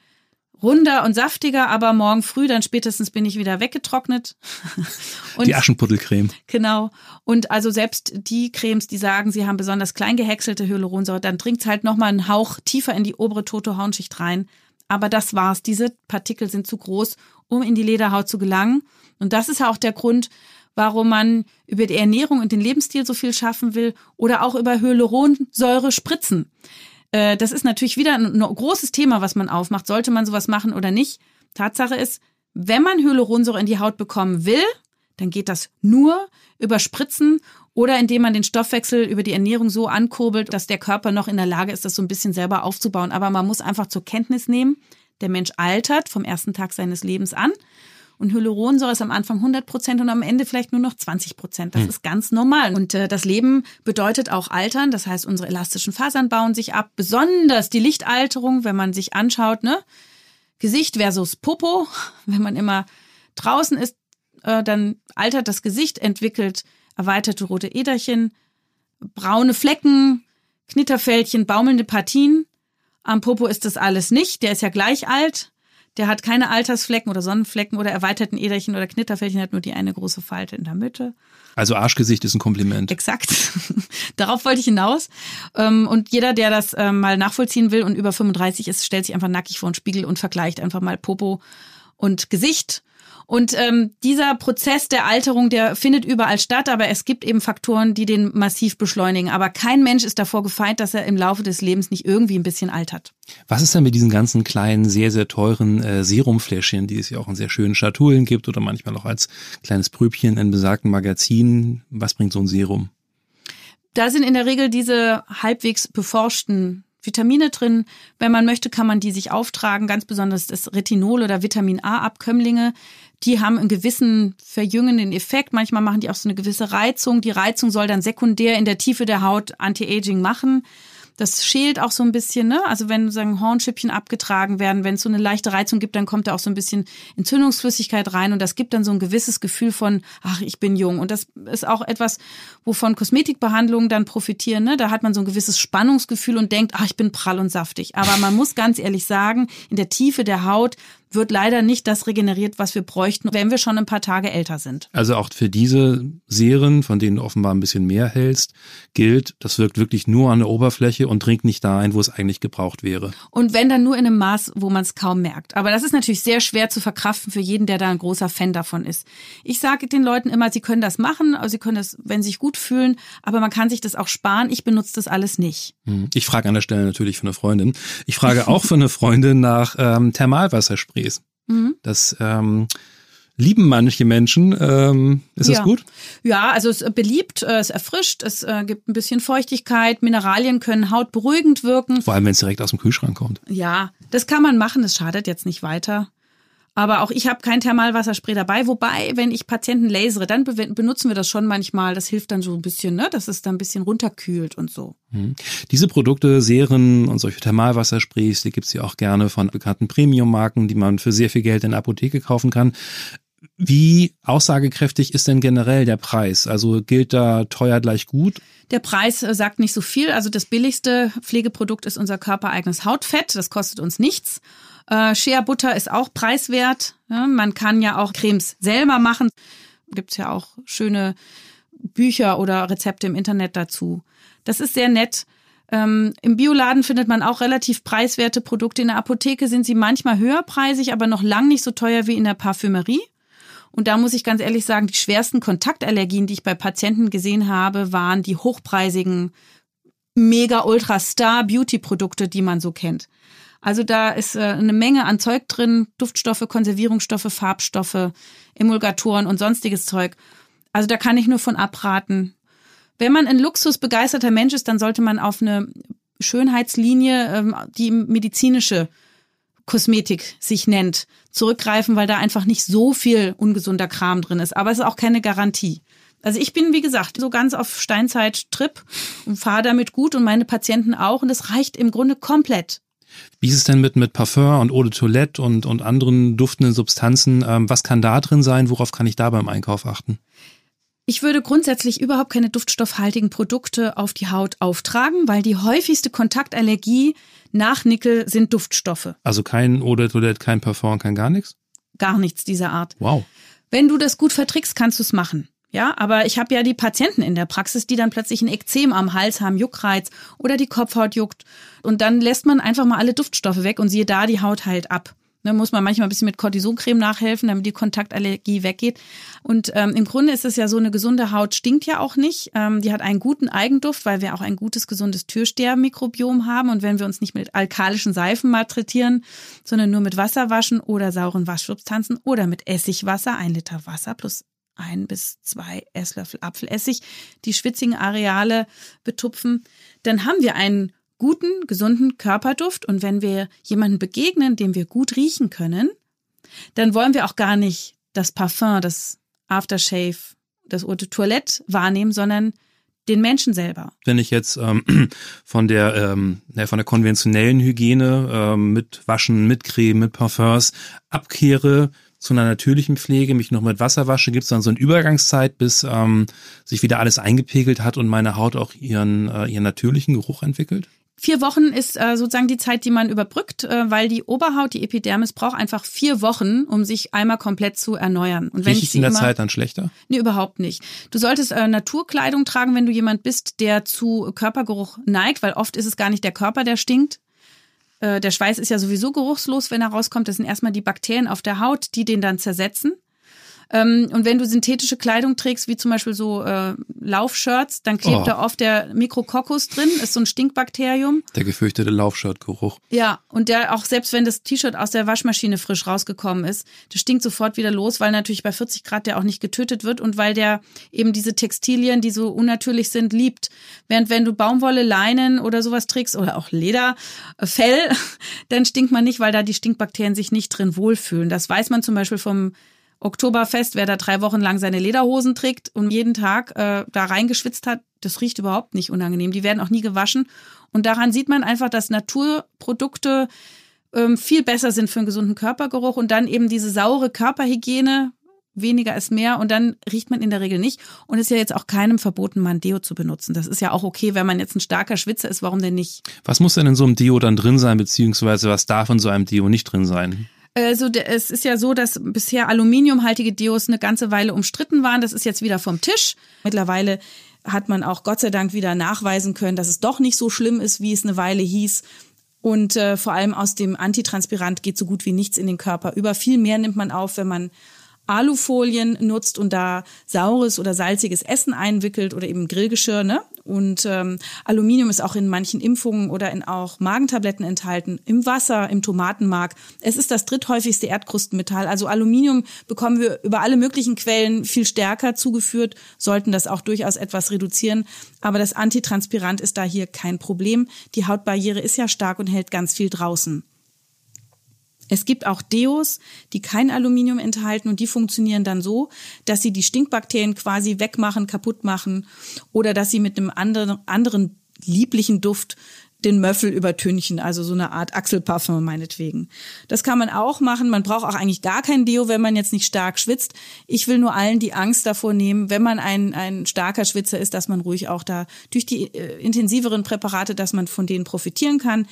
B: runder und saftiger, aber morgen früh dann spätestens bin ich wieder weggetrocknet.
A: Und, die Aschenputtelcreme.
B: Genau. Und also selbst die Cremes, die sagen, sie haben besonders klein gehäckselte Hyaluronsäure, dann dringt halt nochmal einen Hauch tiefer in die obere Toto-Hauenschicht rein. Aber das war's. Diese Partikel sind zu groß, um in die Lederhaut zu gelangen. Und das ist ja auch der Grund, warum man über die Ernährung und den Lebensstil so viel schaffen will oder auch über Hyaluronsäure spritzen. Äh, das ist natürlich wieder ein großes Thema, was man aufmacht. Sollte man sowas machen oder nicht? Tatsache ist, wenn man Hyaluronsäure in die Haut bekommen will, dann geht das nur über Spritzen oder indem man den Stoffwechsel über die Ernährung so ankurbelt, dass der Körper noch in der Lage ist, das so ein bisschen selber aufzubauen. Aber man muss einfach zur Kenntnis nehmen, der Mensch altert vom ersten Tag seines Lebens an und Hyaluronsäure ist am Anfang 100 Prozent und am Ende vielleicht nur noch 20 Prozent. Das hm. ist ganz normal. Und äh, das Leben bedeutet auch Altern. Das heißt, unsere elastischen Fasern bauen sich ab. Besonders die Lichtalterung, wenn man sich anschaut, ne? Gesicht versus Popo. Wenn man immer draußen ist, äh, dann altert das Gesicht, entwickelt erweiterte rote Äderchen, braune Flecken, Knitterfältchen, baumelnde Partien. Am Popo ist das alles nicht. Der ist ja gleich alt. Der hat keine Altersflecken oder Sonnenflecken oder erweiterten Äderchen oder Knitterfältchen, hat nur die eine große Falte in der Mitte.
A: Also Arschgesicht ist ein Kompliment.
B: Exakt. Darauf wollte ich hinaus. Ähm, und jeder, der das ähm, mal nachvollziehen will und über 35 ist, stellt sich einfach nackig vor den Spiegel und vergleicht einfach mal Popo und Gesicht und ähm, dieser Prozess der Alterung, der findet überall statt, aber es gibt eben Faktoren, die den massiv beschleunigen. Aber kein Mensch ist davor gefeit, dass er im Laufe des Lebens nicht irgendwie ein bisschen altert.
A: Was ist denn mit diesen ganzen kleinen, sehr, sehr teuren äh, Serumfläschchen, die es ja auch in sehr schönen Schatulen gibt oder manchmal auch als kleines Prübchen in besagten Magazinen? Was bringt so ein Serum?
B: Da sind in der Regel diese halbwegs beforschten Vitamine drin. Wenn man möchte, kann man die sich auftragen, ganz besonders das Retinol oder Vitamin A-Abkömmlinge. Die haben einen gewissen verjüngenden Effekt. Manchmal machen die auch so eine gewisse Reizung. Die Reizung soll dann sekundär in der Tiefe der Haut Anti-Aging machen. Das schält auch so ein bisschen, ne? Also wenn sagen Hornschüppchen abgetragen werden, wenn es so eine leichte Reizung gibt, dann kommt da auch so ein bisschen Entzündungsflüssigkeit rein und das gibt dann so ein gewisses Gefühl von, ach, ich bin jung. Und das ist auch etwas, wovon Kosmetikbehandlungen dann profitieren. Ne? Da hat man so ein gewisses Spannungsgefühl und denkt, ach, ich bin prall und saftig. Aber man muss ganz ehrlich sagen, in der Tiefe der Haut wird leider nicht das regeneriert, was wir bräuchten, wenn wir schon ein paar Tage älter sind.
A: Also auch für diese Serien, von denen du offenbar ein bisschen mehr hältst, gilt, das wirkt wirklich nur an der Oberfläche und dringt nicht da ein, wo es eigentlich gebraucht wäre.
B: Und wenn dann nur in einem Maß, wo man es kaum merkt. Aber das ist natürlich sehr schwer zu verkraften für jeden, der da ein großer Fan davon ist. Ich sage den Leuten immer, sie können das machen, also sie können das, wenn sie sich gut fühlen, aber man kann sich das auch sparen. Ich benutze das alles nicht.
A: Hm. Ich frage an der Stelle natürlich für eine Freundin. Ich frage auch für eine Freundin nach ähm, Thermalwasserspray. Mhm. Das ähm, lieben manche Menschen. Ähm, ist ja. das gut?
B: Ja, also es ist beliebt, äh, es erfrischt, es äh, gibt ein bisschen Feuchtigkeit, Mineralien können hautberuhigend wirken.
A: Vor allem, wenn es direkt aus dem Kühlschrank kommt.
B: Ja, das kann man machen, das schadet jetzt nicht weiter. Aber auch ich habe kein Thermalwasserspray dabei. Wobei, wenn ich Patienten lasere, dann benutzen wir das schon manchmal. Das hilft dann so ein bisschen, ne, dass es dann ein bisschen runterkühlt und so.
A: Mhm. Diese Produkte, Serien und solche Thermalwassersprays, die gibt's ja auch gerne von bekannten Premium-Marken, die man für sehr viel Geld in der Apotheke kaufen kann. Wie aussagekräftig ist denn generell der Preis? Also gilt da teuer gleich gut?
B: Der Preis äh, sagt nicht so viel. Also das billigste Pflegeprodukt ist unser körpereigenes Hautfett. Das kostet uns nichts. Äh, Shea Butter ist auch preiswert. Man kann ja auch Cremes selber machen. Gibt's ja auch schöne Bücher oder Rezepte im Internet dazu. Das ist sehr nett. Ähm, Im Bioladen findet man auch relativ preiswerte Produkte. In der Apotheke sind sie manchmal höherpreisig, aber noch lang nicht so teuer wie in der Parfümerie. Und da muss ich ganz ehrlich sagen, die schwersten Kontaktallergien, die ich bei Patienten gesehen habe, waren die hochpreisigen Mega Ultra Star Beauty Produkte, die man so kennt. Also da ist äh, eine Menge an Zeug drin, Duftstoffe, Konservierungsstoffe, Farbstoffe, Emulgatoren und sonstiges Zeug. Also da kann ich nur von abraten. Wenn man ein luxusbegeisterter Mensch ist, dann sollte man auf eine Schönheitslinie, ähm, die medizinische Kosmetik sich nennt, zurückgreifen, weil da einfach nicht so viel ungesunder Kram drin ist. Aber es ist auch keine Garantie. Also ich bin, wie gesagt, so ganz auf Steinzeit-Trip und fahre damit gut und meine Patienten auch und es reicht im Grunde komplett.
A: Wie ist es denn mit, mit Parfum und Eau de Toilette und, und anderen duftenden Substanzen? Ähm, was kann da drin sein? Worauf kann ich da beim Einkauf achten?
B: Ich würde grundsätzlich überhaupt keine duftstoffhaltigen Produkte auf die Haut auftragen, weil die häufigste Kontaktallergie nach Nickel sind Duftstoffe.
A: Also kein Eau de Toilette, kein Parfum, kein gar nichts?
B: Gar nichts dieser Art.
A: Wow.
B: Wenn du das gut vertrickst, kannst du es machen. Ja, aber ich habe ja die Patienten in der Praxis, die dann plötzlich ein Ekzem am Hals haben, Juckreiz oder die Kopfhaut juckt. Und dann lässt man einfach mal alle Duftstoffe weg und siehe da, die Haut heilt ab. Da muss man manchmal ein bisschen mit Cortisoncreme nachhelfen, damit die Kontaktallergie weggeht. Und ähm, im Grunde ist es ja so, eine gesunde Haut stinkt ja auch nicht. Ähm, die hat einen guten Eigenduft, weil wir auch ein gutes, gesundes Türstehermikrobiom haben. Und wenn wir uns nicht mit alkalischen Seifen malträtieren, sondern nur mit Wasser waschen oder sauren Waschsubstanzen oder mit Essigwasser, ein Liter Wasser plus ein bis zwei Esslöffel Apfelessig die schwitzigen Areale betupfen, dann haben wir einen guten, gesunden Körperduft. Und wenn wir jemanden begegnen, dem wir gut riechen können, dann wollen wir auch gar nicht das Parfum, das Aftershave, das Eau de Toilette wahrnehmen, sondern den Menschen selber.
A: Wenn ich jetzt ähm, von der ähm, von der konventionellen Hygiene ähm, mit Waschen, mit Creme, mit Parfums abkehre, zu einer natürlichen Pflege, mich noch mit Wasser wasche, gibt es dann so eine Übergangszeit, bis ähm, sich wieder alles eingepegelt hat und meine Haut auch ihren, äh, ihren natürlichen Geruch entwickelt?
B: Vier Wochen ist äh, sozusagen die Zeit, die man überbrückt, äh, weil die Oberhaut, die Epidermis, braucht einfach vier Wochen, um sich einmal komplett zu erneuern.
A: Und wenn Riech ich in der immer, Zeit dann schlechter?
B: Nee, überhaupt nicht. Du solltest äh, Naturkleidung tragen, wenn du jemand bist, der zu Körpergeruch neigt, weil oft ist es gar nicht der Körper, der stinkt, der Schweiß ist ja sowieso geruchslos, wenn er rauskommt. Das sind erstmal die Bakterien auf der Haut, die den dann zersetzen. Ähm, und wenn du synthetische Kleidung trägst, wie zum Beispiel so äh, Laufshirts, dann klebt oh. da oft der Mikrococcus drin, ist so ein Stinkbakterium.
A: Der gefürchtete Laufshirtgeruch.
B: Ja, und der auch selbst wenn das T-Shirt aus der Waschmaschine frisch rausgekommen ist, das stinkt sofort wieder los, weil natürlich bei 40 Grad der auch nicht getötet wird und weil der eben diese Textilien, die so unnatürlich sind, liebt. Während wenn du Baumwolle, Leinen oder sowas trägst oder auch Leder, äh, Fell, dann stinkt man nicht, weil da die Stinkbakterien sich nicht drin wohlfühlen. Das weiß man zum Beispiel vom Oktoberfest, wer da drei Wochen lang seine Lederhosen trägt und jeden Tag äh, da reingeschwitzt hat, das riecht überhaupt nicht unangenehm. Die werden auch nie gewaschen. Und daran sieht man einfach, dass Naturprodukte ähm, viel besser sind für einen gesunden Körpergeruch und dann eben diese saure Körperhygiene, weniger ist mehr und dann riecht man in der Regel nicht. Und es ist ja jetzt auch keinem verboten, mal ein Deo zu benutzen. Das ist ja auch okay, wenn man jetzt ein starker Schwitzer ist, warum denn nicht?
A: Was muss denn in so einem Deo dann drin sein, beziehungsweise was darf in so einem Deo nicht drin sein?
B: Also es ist ja so, dass bisher aluminiumhaltige Deos eine ganze Weile umstritten waren. Das ist jetzt wieder vom Tisch. Mittlerweile hat man auch Gott sei Dank wieder nachweisen können, dass es doch nicht so schlimm ist, wie es eine Weile hieß. Und äh, vor allem aus dem Antitranspirant geht so gut wie nichts in den Körper über. Viel mehr nimmt man auf, wenn man Alufolien nutzt und da saures oder salziges Essen einwickelt oder eben Grillgeschirr. Ne? Und ähm, Aluminium ist auch in manchen Impfungen oder in auch Magentabletten enthalten, im Wasser, im Tomatenmark. Es ist das dritthäufigste Erdkrustenmetall. Also Aluminium bekommen wir über alle möglichen Quellen viel stärker zugeführt, sollten das auch durchaus etwas reduzieren. Aber das Antitranspirant ist da hier kein Problem. Die Hautbarriere ist ja stark und hält ganz viel draußen. Es gibt auch Deos, die kein Aluminium enthalten und die funktionieren dann so, dass sie die Stinkbakterien quasi wegmachen, kaputt machen oder dass sie mit einem anderen, anderen lieblichen Duft den Möffel übertünchen, also so eine Art Achselparfum meinetwegen. Das kann man auch machen. Man braucht auch eigentlich gar kein Deo, wenn man jetzt nicht stark schwitzt. Ich will nur allen die Angst davor nehmen, wenn man ein, ein starker Schwitzer ist, dass man ruhig auch da durch die äh, intensiveren Präparate, dass man von denen profitieren kann.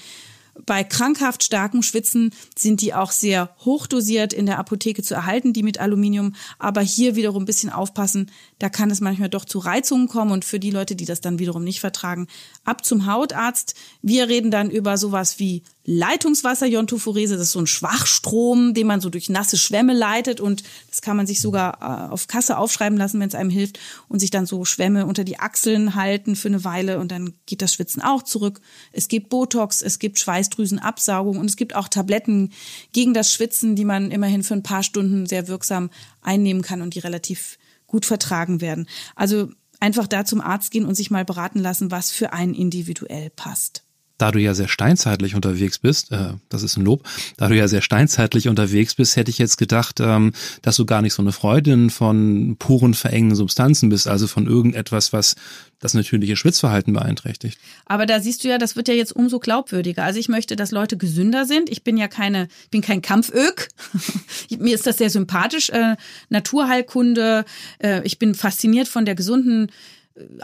B: Bei krankhaft starkem Schwitzen sind die auch sehr hochdosiert in der Apotheke zu erhalten, die mit Aluminium. Aber hier wiederum ein bisschen aufpassen, da kann es manchmal doch zu Reizungen kommen. Und für die Leute, die das dann wiederum nicht vertragen, ab zum Hautarzt. Wir reden dann über sowas wie Leitungswasser, Iontophorese, das ist so ein Schwachstrom, den man so durch nasse Schwämme leitet und das kann man sich sogar äh, auf Kasse aufschreiben lassen, wenn es einem hilft und sich dann so Schwämme unter die Achseln halten für eine Weile und dann geht das Schwitzen auch zurück. Es gibt Botox, es gibt Schweißdrüsenabsaugung und es gibt auch Tabletten gegen das Schwitzen, die man immerhin für ein paar Stunden sehr wirksam einnehmen kann und die relativ gut vertragen werden. Also einfach da zum Arzt gehen und sich mal beraten lassen, was für einen individuell passt.
A: Da du ja sehr steinzeitlich unterwegs bist, äh, das ist ein Lob, da du ja sehr steinzeitlich unterwegs bist, hätte ich jetzt gedacht, ähm, dass du gar nicht so eine Freundin von puren verengenden Substanzen bist, also von irgendetwas, was das natürliche Schwitzverhalten beeinträchtigt.
B: Aber da siehst du ja, das wird ja jetzt umso glaubwürdiger. Also ich möchte, dass Leute gesünder sind. Ich bin ja keine, bin kein Kampfök. Mir ist das sehr sympathisch. Äh, Naturheilkunde. Äh, ich bin fasziniert von der gesunden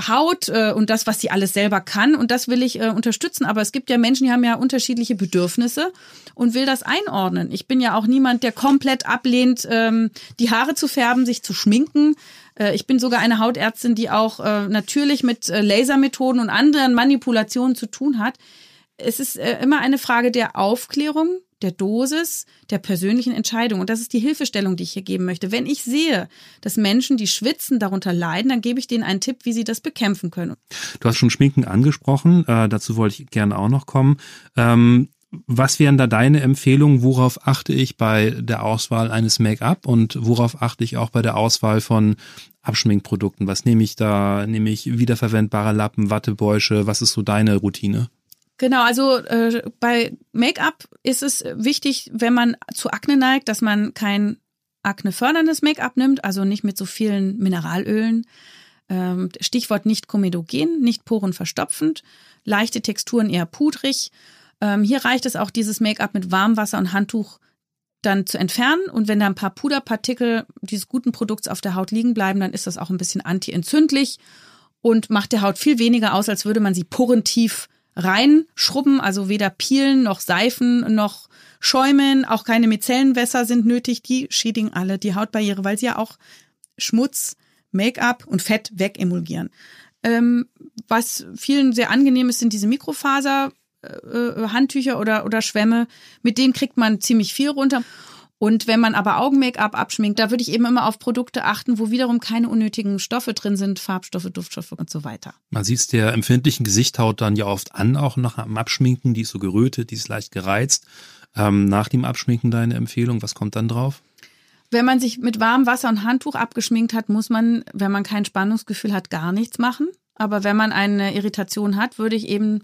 B: Haut äh, und das, was sie alles selber kann. Und das will ich äh, unterstützen. Aber es gibt ja Menschen, die haben ja unterschiedliche Bedürfnisse und will das einordnen. Ich bin ja auch niemand, der komplett ablehnt, ähm, die Haare zu färben, sich zu schminken. Äh, ich bin sogar eine Hautärztin, die auch natürlich mit Lasermethoden und anderen Manipulationen zu tun hat. Es ist immer eine Frage der Aufklärung der Dosis, der persönlichen Entscheidung. Und das ist die Hilfestellung, die ich hier geben möchte. Wenn ich sehe, dass Menschen, die schwitzen, darunter leiden, dann gebe ich denen einen Tipp, wie sie das bekämpfen können.
A: Du hast schon Schminken angesprochen, äh, dazu wollte ich gerne auch noch kommen. Ähm, was wären da deine Empfehlungen? Worauf achte ich bei der Auswahl eines Make-up und worauf achte ich auch bei der Auswahl von Abschminkprodukten? Was nehme ich da? Nehme ich wiederverwendbare Lappen, Wattebäusche? Was ist so deine Routine?
B: Genau, also äh, bei Make-up ist es wichtig, wenn man zu Akne neigt, dass man kein akneförderndes Make-up nimmt, also nicht mit so vielen Mineralölen. Ähm, Stichwort nicht komedogen, nicht porenverstopfend, leichte Texturen eher pudrig. Ähm, hier reicht es auch, dieses Make-up mit Warmwasser und Handtuch dann zu entfernen. Und wenn da ein paar Puderpartikel dieses guten Produkts auf der Haut liegen bleiben, dann ist das auch ein bisschen antientzündlich und macht der Haut viel weniger aus, als würde man sie porentief reinschrubben, also weder Pielen noch Seifen noch Schäumen, auch keine Micellenwässer sind nötig, die schädigen alle die Hautbarriere, weil sie ja auch Schmutz, Make-up und Fett wegemulgieren. Ähm, was vielen sehr angenehm ist, sind diese Mikrofaser. Äh, Handtücher oder, oder Schwämme, mit denen kriegt man ziemlich viel runter. Und wenn man aber Augen-Make-up abschminkt, da würde ich eben immer auf Produkte achten, wo wiederum keine unnötigen Stoffe drin sind, Farbstoffe, Duftstoffe und so weiter.
A: Man sieht es der empfindlichen Gesichthaut dann ja oft an, auch nach dem Abschminken, die ist so gerötet, die ist leicht gereizt. Ähm, nach dem Abschminken deine Empfehlung, was kommt dann drauf?
B: Wenn man sich mit warmem Wasser und Handtuch abgeschminkt hat, muss man, wenn man kein Spannungsgefühl hat, gar nichts machen. Aber wenn man eine Irritation hat, würde ich eben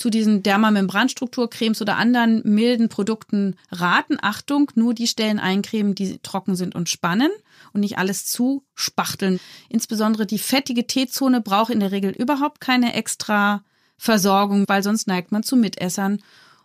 B: zu diesen Dermamembranstrukturcremes oder anderen milden Produkten raten. Achtung, nur die Stellen eincremen, die trocken sind und spannen und nicht alles zu spachteln. Insbesondere die fettige T-Zone braucht in der Regel überhaupt keine extra Versorgung, weil sonst neigt man zu Mitessern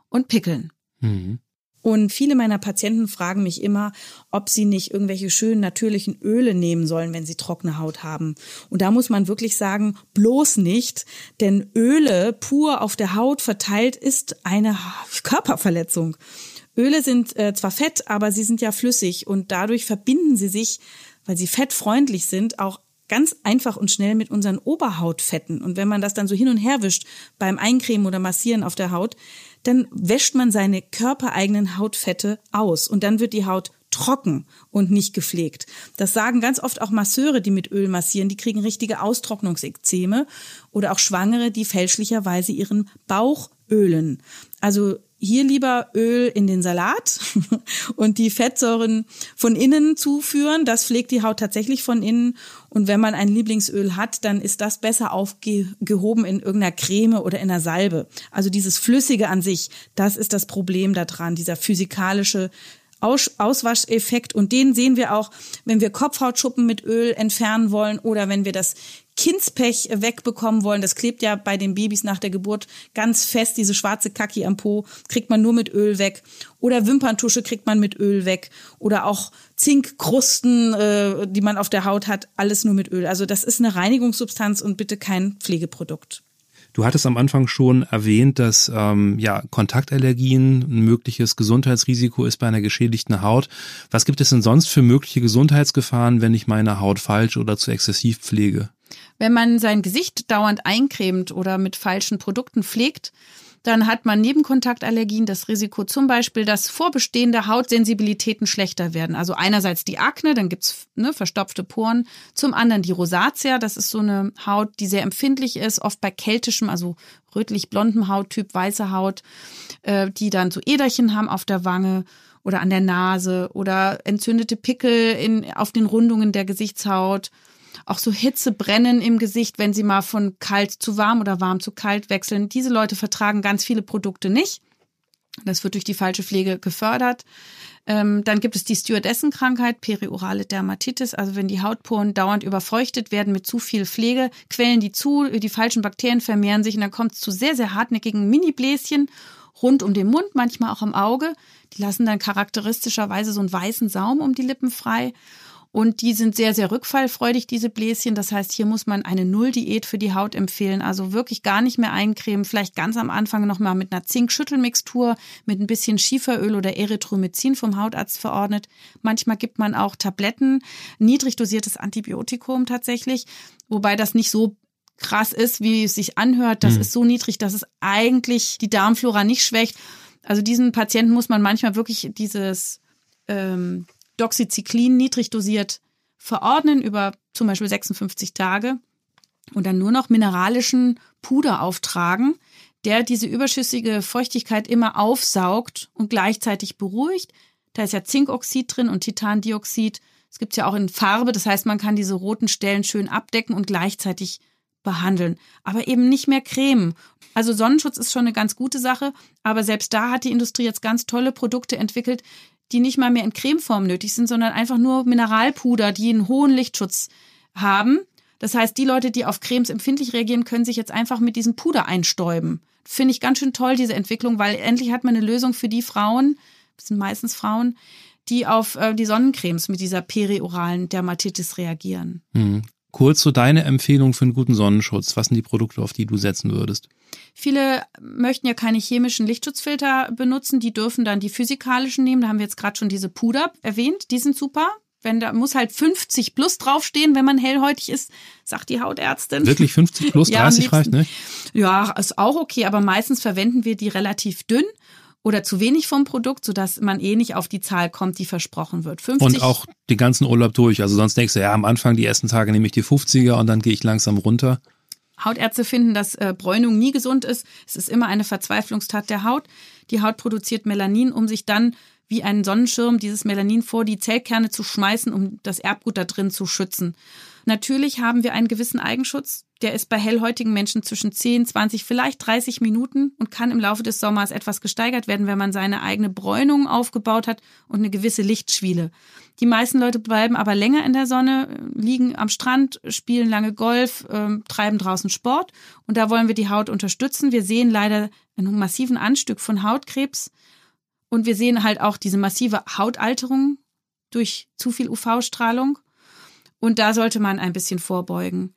B: und Pickeln. Mhm. Und viele meiner Patienten fragen mich immer, ob sie nicht irgendwelche schönen natürlichen Öle nehmen sollen, wenn sie trockene Haut haben. Und da muss man wirklich sagen, bloß nicht, denn Öle pur auf der Haut verteilt ist eine Körperverletzung. Öle sind äh, zwar fett, aber sie sind ja flüssig und dadurch verbinden sie sich, weil sie fettfreundlich sind, auch ganz einfach und schnell mit unseren Oberhautfetten. Und wenn man das dann so hin und her wischt beim Eincremen oder Massieren auf der Haut, dann wäscht man seine körpereigenen Hautfette aus und dann wird die Haut trocken und nicht gepflegt. Das sagen ganz oft auch Masseure, die mit Öl massieren, die kriegen richtige Austrocknungsekzeme oder auch Schwangere, die fälschlicherweise ihren Bauch ölen. Also hier lieber Öl in den Salat und die Fettsäuren von innen zuführen. Das pflegt die Haut tatsächlich von innen. Und wenn man ein Lieblingsöl hat, dann ist das besser aufgehoben in irgendeiner Creme oder in einer Salbe. Also dieses Flüssige an sich, das ist das Problem daran, dieser physikalische Auswascheffekt und den sehen wir auch, wenn wir Kopfhautschuppen mit Öl entfernen wollen oder wenn wir das Kindspech wegbekommen wollen. Das klebt ja bei den Babys nach der Geburt ganz fest, diese schwarze Kaki am Po, kriegt man nur mit Öl weg. Oder Wimperntusche kriegt man mit Öl weg. Oder auch Zinkkrusten, äh, die man auf der Haut hat, alles nur mit Öl. Also das ist eine Reinigungssubstanz und bitte kein Pflegeprodukt.
A: Du hattest am Anfang schon erwähnt, dass ähm, ja Kontaktallergien ein mögliches Gesundheitsrisiko ist bei einer geschädigten Haut. Was gibt es denn sonst für mögliche Gesundheitsgefahren, wenn ich meine Haut falsch oder zu exzessiv pflege?
B: Wenn man sein Gesicht dauernd eincremt oder mit falschen Produkten pflegt, dann hat man Nebenkontaktallergien das Risiko zum Beispiel, dass vorbestehende Hautsensibilitäten schlechter werden. Also einerseits die Akne, dann gibt's ne, verstopfte Poren. Zum anderen die Rosatia, das ist so eine Haut, die sehr empfindlich ist, oft bei kältischem, also rötlich-blondem Hauttyp, weiße Haut, äh, die dann so Äderchen haben auf der Wange oder an der Nase oder entzündete Pickel in, auf den Rundungen der Gesichtshaut auch so Hitzebrennen im Gesicht, wenn sie mal von kalt zu warm oder warm zu kalt wechseln. Diese Leute vertragen ganz viele Produkte nicht. Das wird durch die falsche Pflege gefördert. Ähm, dann gibt es die Stewardessenkrankheit, periorale Dermatitis, also wenn die Hautporen dauernd überfeuchtet werden mit zu viel Pflege, quellen die zu, die falschen Bakterien vermehren sich und dann kommt es zu sehr, sehr hartnäckigen Mini-Bläschen rund um den Mund, manchmal auch am Auge. Die lassen dann charakteristischerweise so einen weißen Saum um die Lippen frei. Und die sind sehr, sehr rückfallfreudig, diese Bläschen. Das heißt, hier muss man eine Nulldiät für die Haut empfehlen. Also wirklich gar nicht mehr eincremen. Vielleicht ganz am Anfang nochmal mit einer Zink-Schüttelmixtur, mit ein bisschen Schieferöl oder Erythromycin vom Hautarzt verordnet. Manchmal gibt man auch Tabletten, niedrig dosiertes Antibiotikum tatsächlich. Wobei das nicht so krass ist, wie es sich anhört. Das mhm. ist so niedrig, dass es eigentlich die Darmflora nicht schwächt. Also diesen Patienten muss man manchmal wirklich dieses ähm, Doxycyclin niedrig dosiert verordnen über zum Beispiel 56 Tage und dann nur noch mineralischen Puder auftragen, der diese überschüssige Feuchtigkeit immer aufsaugt und gleichzeitig beruhigt. Da ist ja Zinkoxid drin und Titandioxid. Es gibt ja auch in Farbe, das heißt, man kann diese roten Stellen schön abdecken und gleichzeitig behandeln, aber eben nicht mehr cremen. Also Sonnenschutz ist schon eine ganz gute Sache, aber selbst da hat die Industrie jetzt ganz tolle Produkte entwickelt, die nicht mal mehr in Cremeform nötig sind, sondern einfach nur Mineralpuder, die einen hohen Lichtschutz haben. Das heißt, die Leute, die auf Cremes empfindlich reagieren, können sich jetzt einfach mit diesem Puder einstäuben. Finde ich ganz schön toll, diese Entwicklung, weil endlich hat man eine Lösung für die Frauen, das sind meistens Frauen, die auf äh, die Sonnencremes mit dieser perioralen Dermatitis reagieren.
A: Mhm. Kurz so deine Empfehlung für einen guten Sonnenschutz. Was sind die Produkte, auf die du setzen würdest?
B: Viele möchten ja keine chemischen Lichtschutzfilter benutzen, die dürfen dann die physikalischen nehmen. Da haben wir jetzt gerade schon diese Puder erwähnt, die sind super. Wenn da muss halt 50 plus draufstehen, wenn man hellhäutig ist, sagt die Hautärztin.
A: Wirklich 50 plus, 30 ja, reicht, ne?
B: Ja, ist auch okay, aber meistens verwenden wir die relativ dünn oder zu wenig vom Produkt, sodass man eh nicht auf die Zahl kommt, die versprochen wird. 50
A: und auch den ganzen Urlaub durch. Also sonst denkst du, ja, am Anfang die ersten Tage nehme ich die 50er und dann gehe ich langsam runter.
B: Hautärzte finden, dass äh, Bräunung nie gesund ist. Es ist immer eine Verzweiflungstat der Haut. Die Haut produziert Melanin, um sich dann wie einen Sonnenschirm dieses Melanin vor die Zellkerne zu schmeißen, um das Erbgut da drin zu schützen. Natürlich haben wir einen gewissen Eigenschutz. Der ist bei hellhäutigen Menschen zwischen 10, 20, vielleicht 30 Minuten und kann im Laufe des Sommers etwas gesteigert werden, wenn man seine eigene Bräunung aufgebaut hat und eine gewisse Lichtschwiele. Die meisten Leute bleiben aber länger in der Sonne, liegen am Strand, spielen lange Golf, äh, treiben draußen Sport und da wollen wir die Haut unterstützen. Wir sehen leider einen massiven Anstieg von Hautkrebs und wir sehen halt auch diese massive Hautalterung durch zu viel UV-Strahlung. Und da sollte man ein bisschen vorbeugen.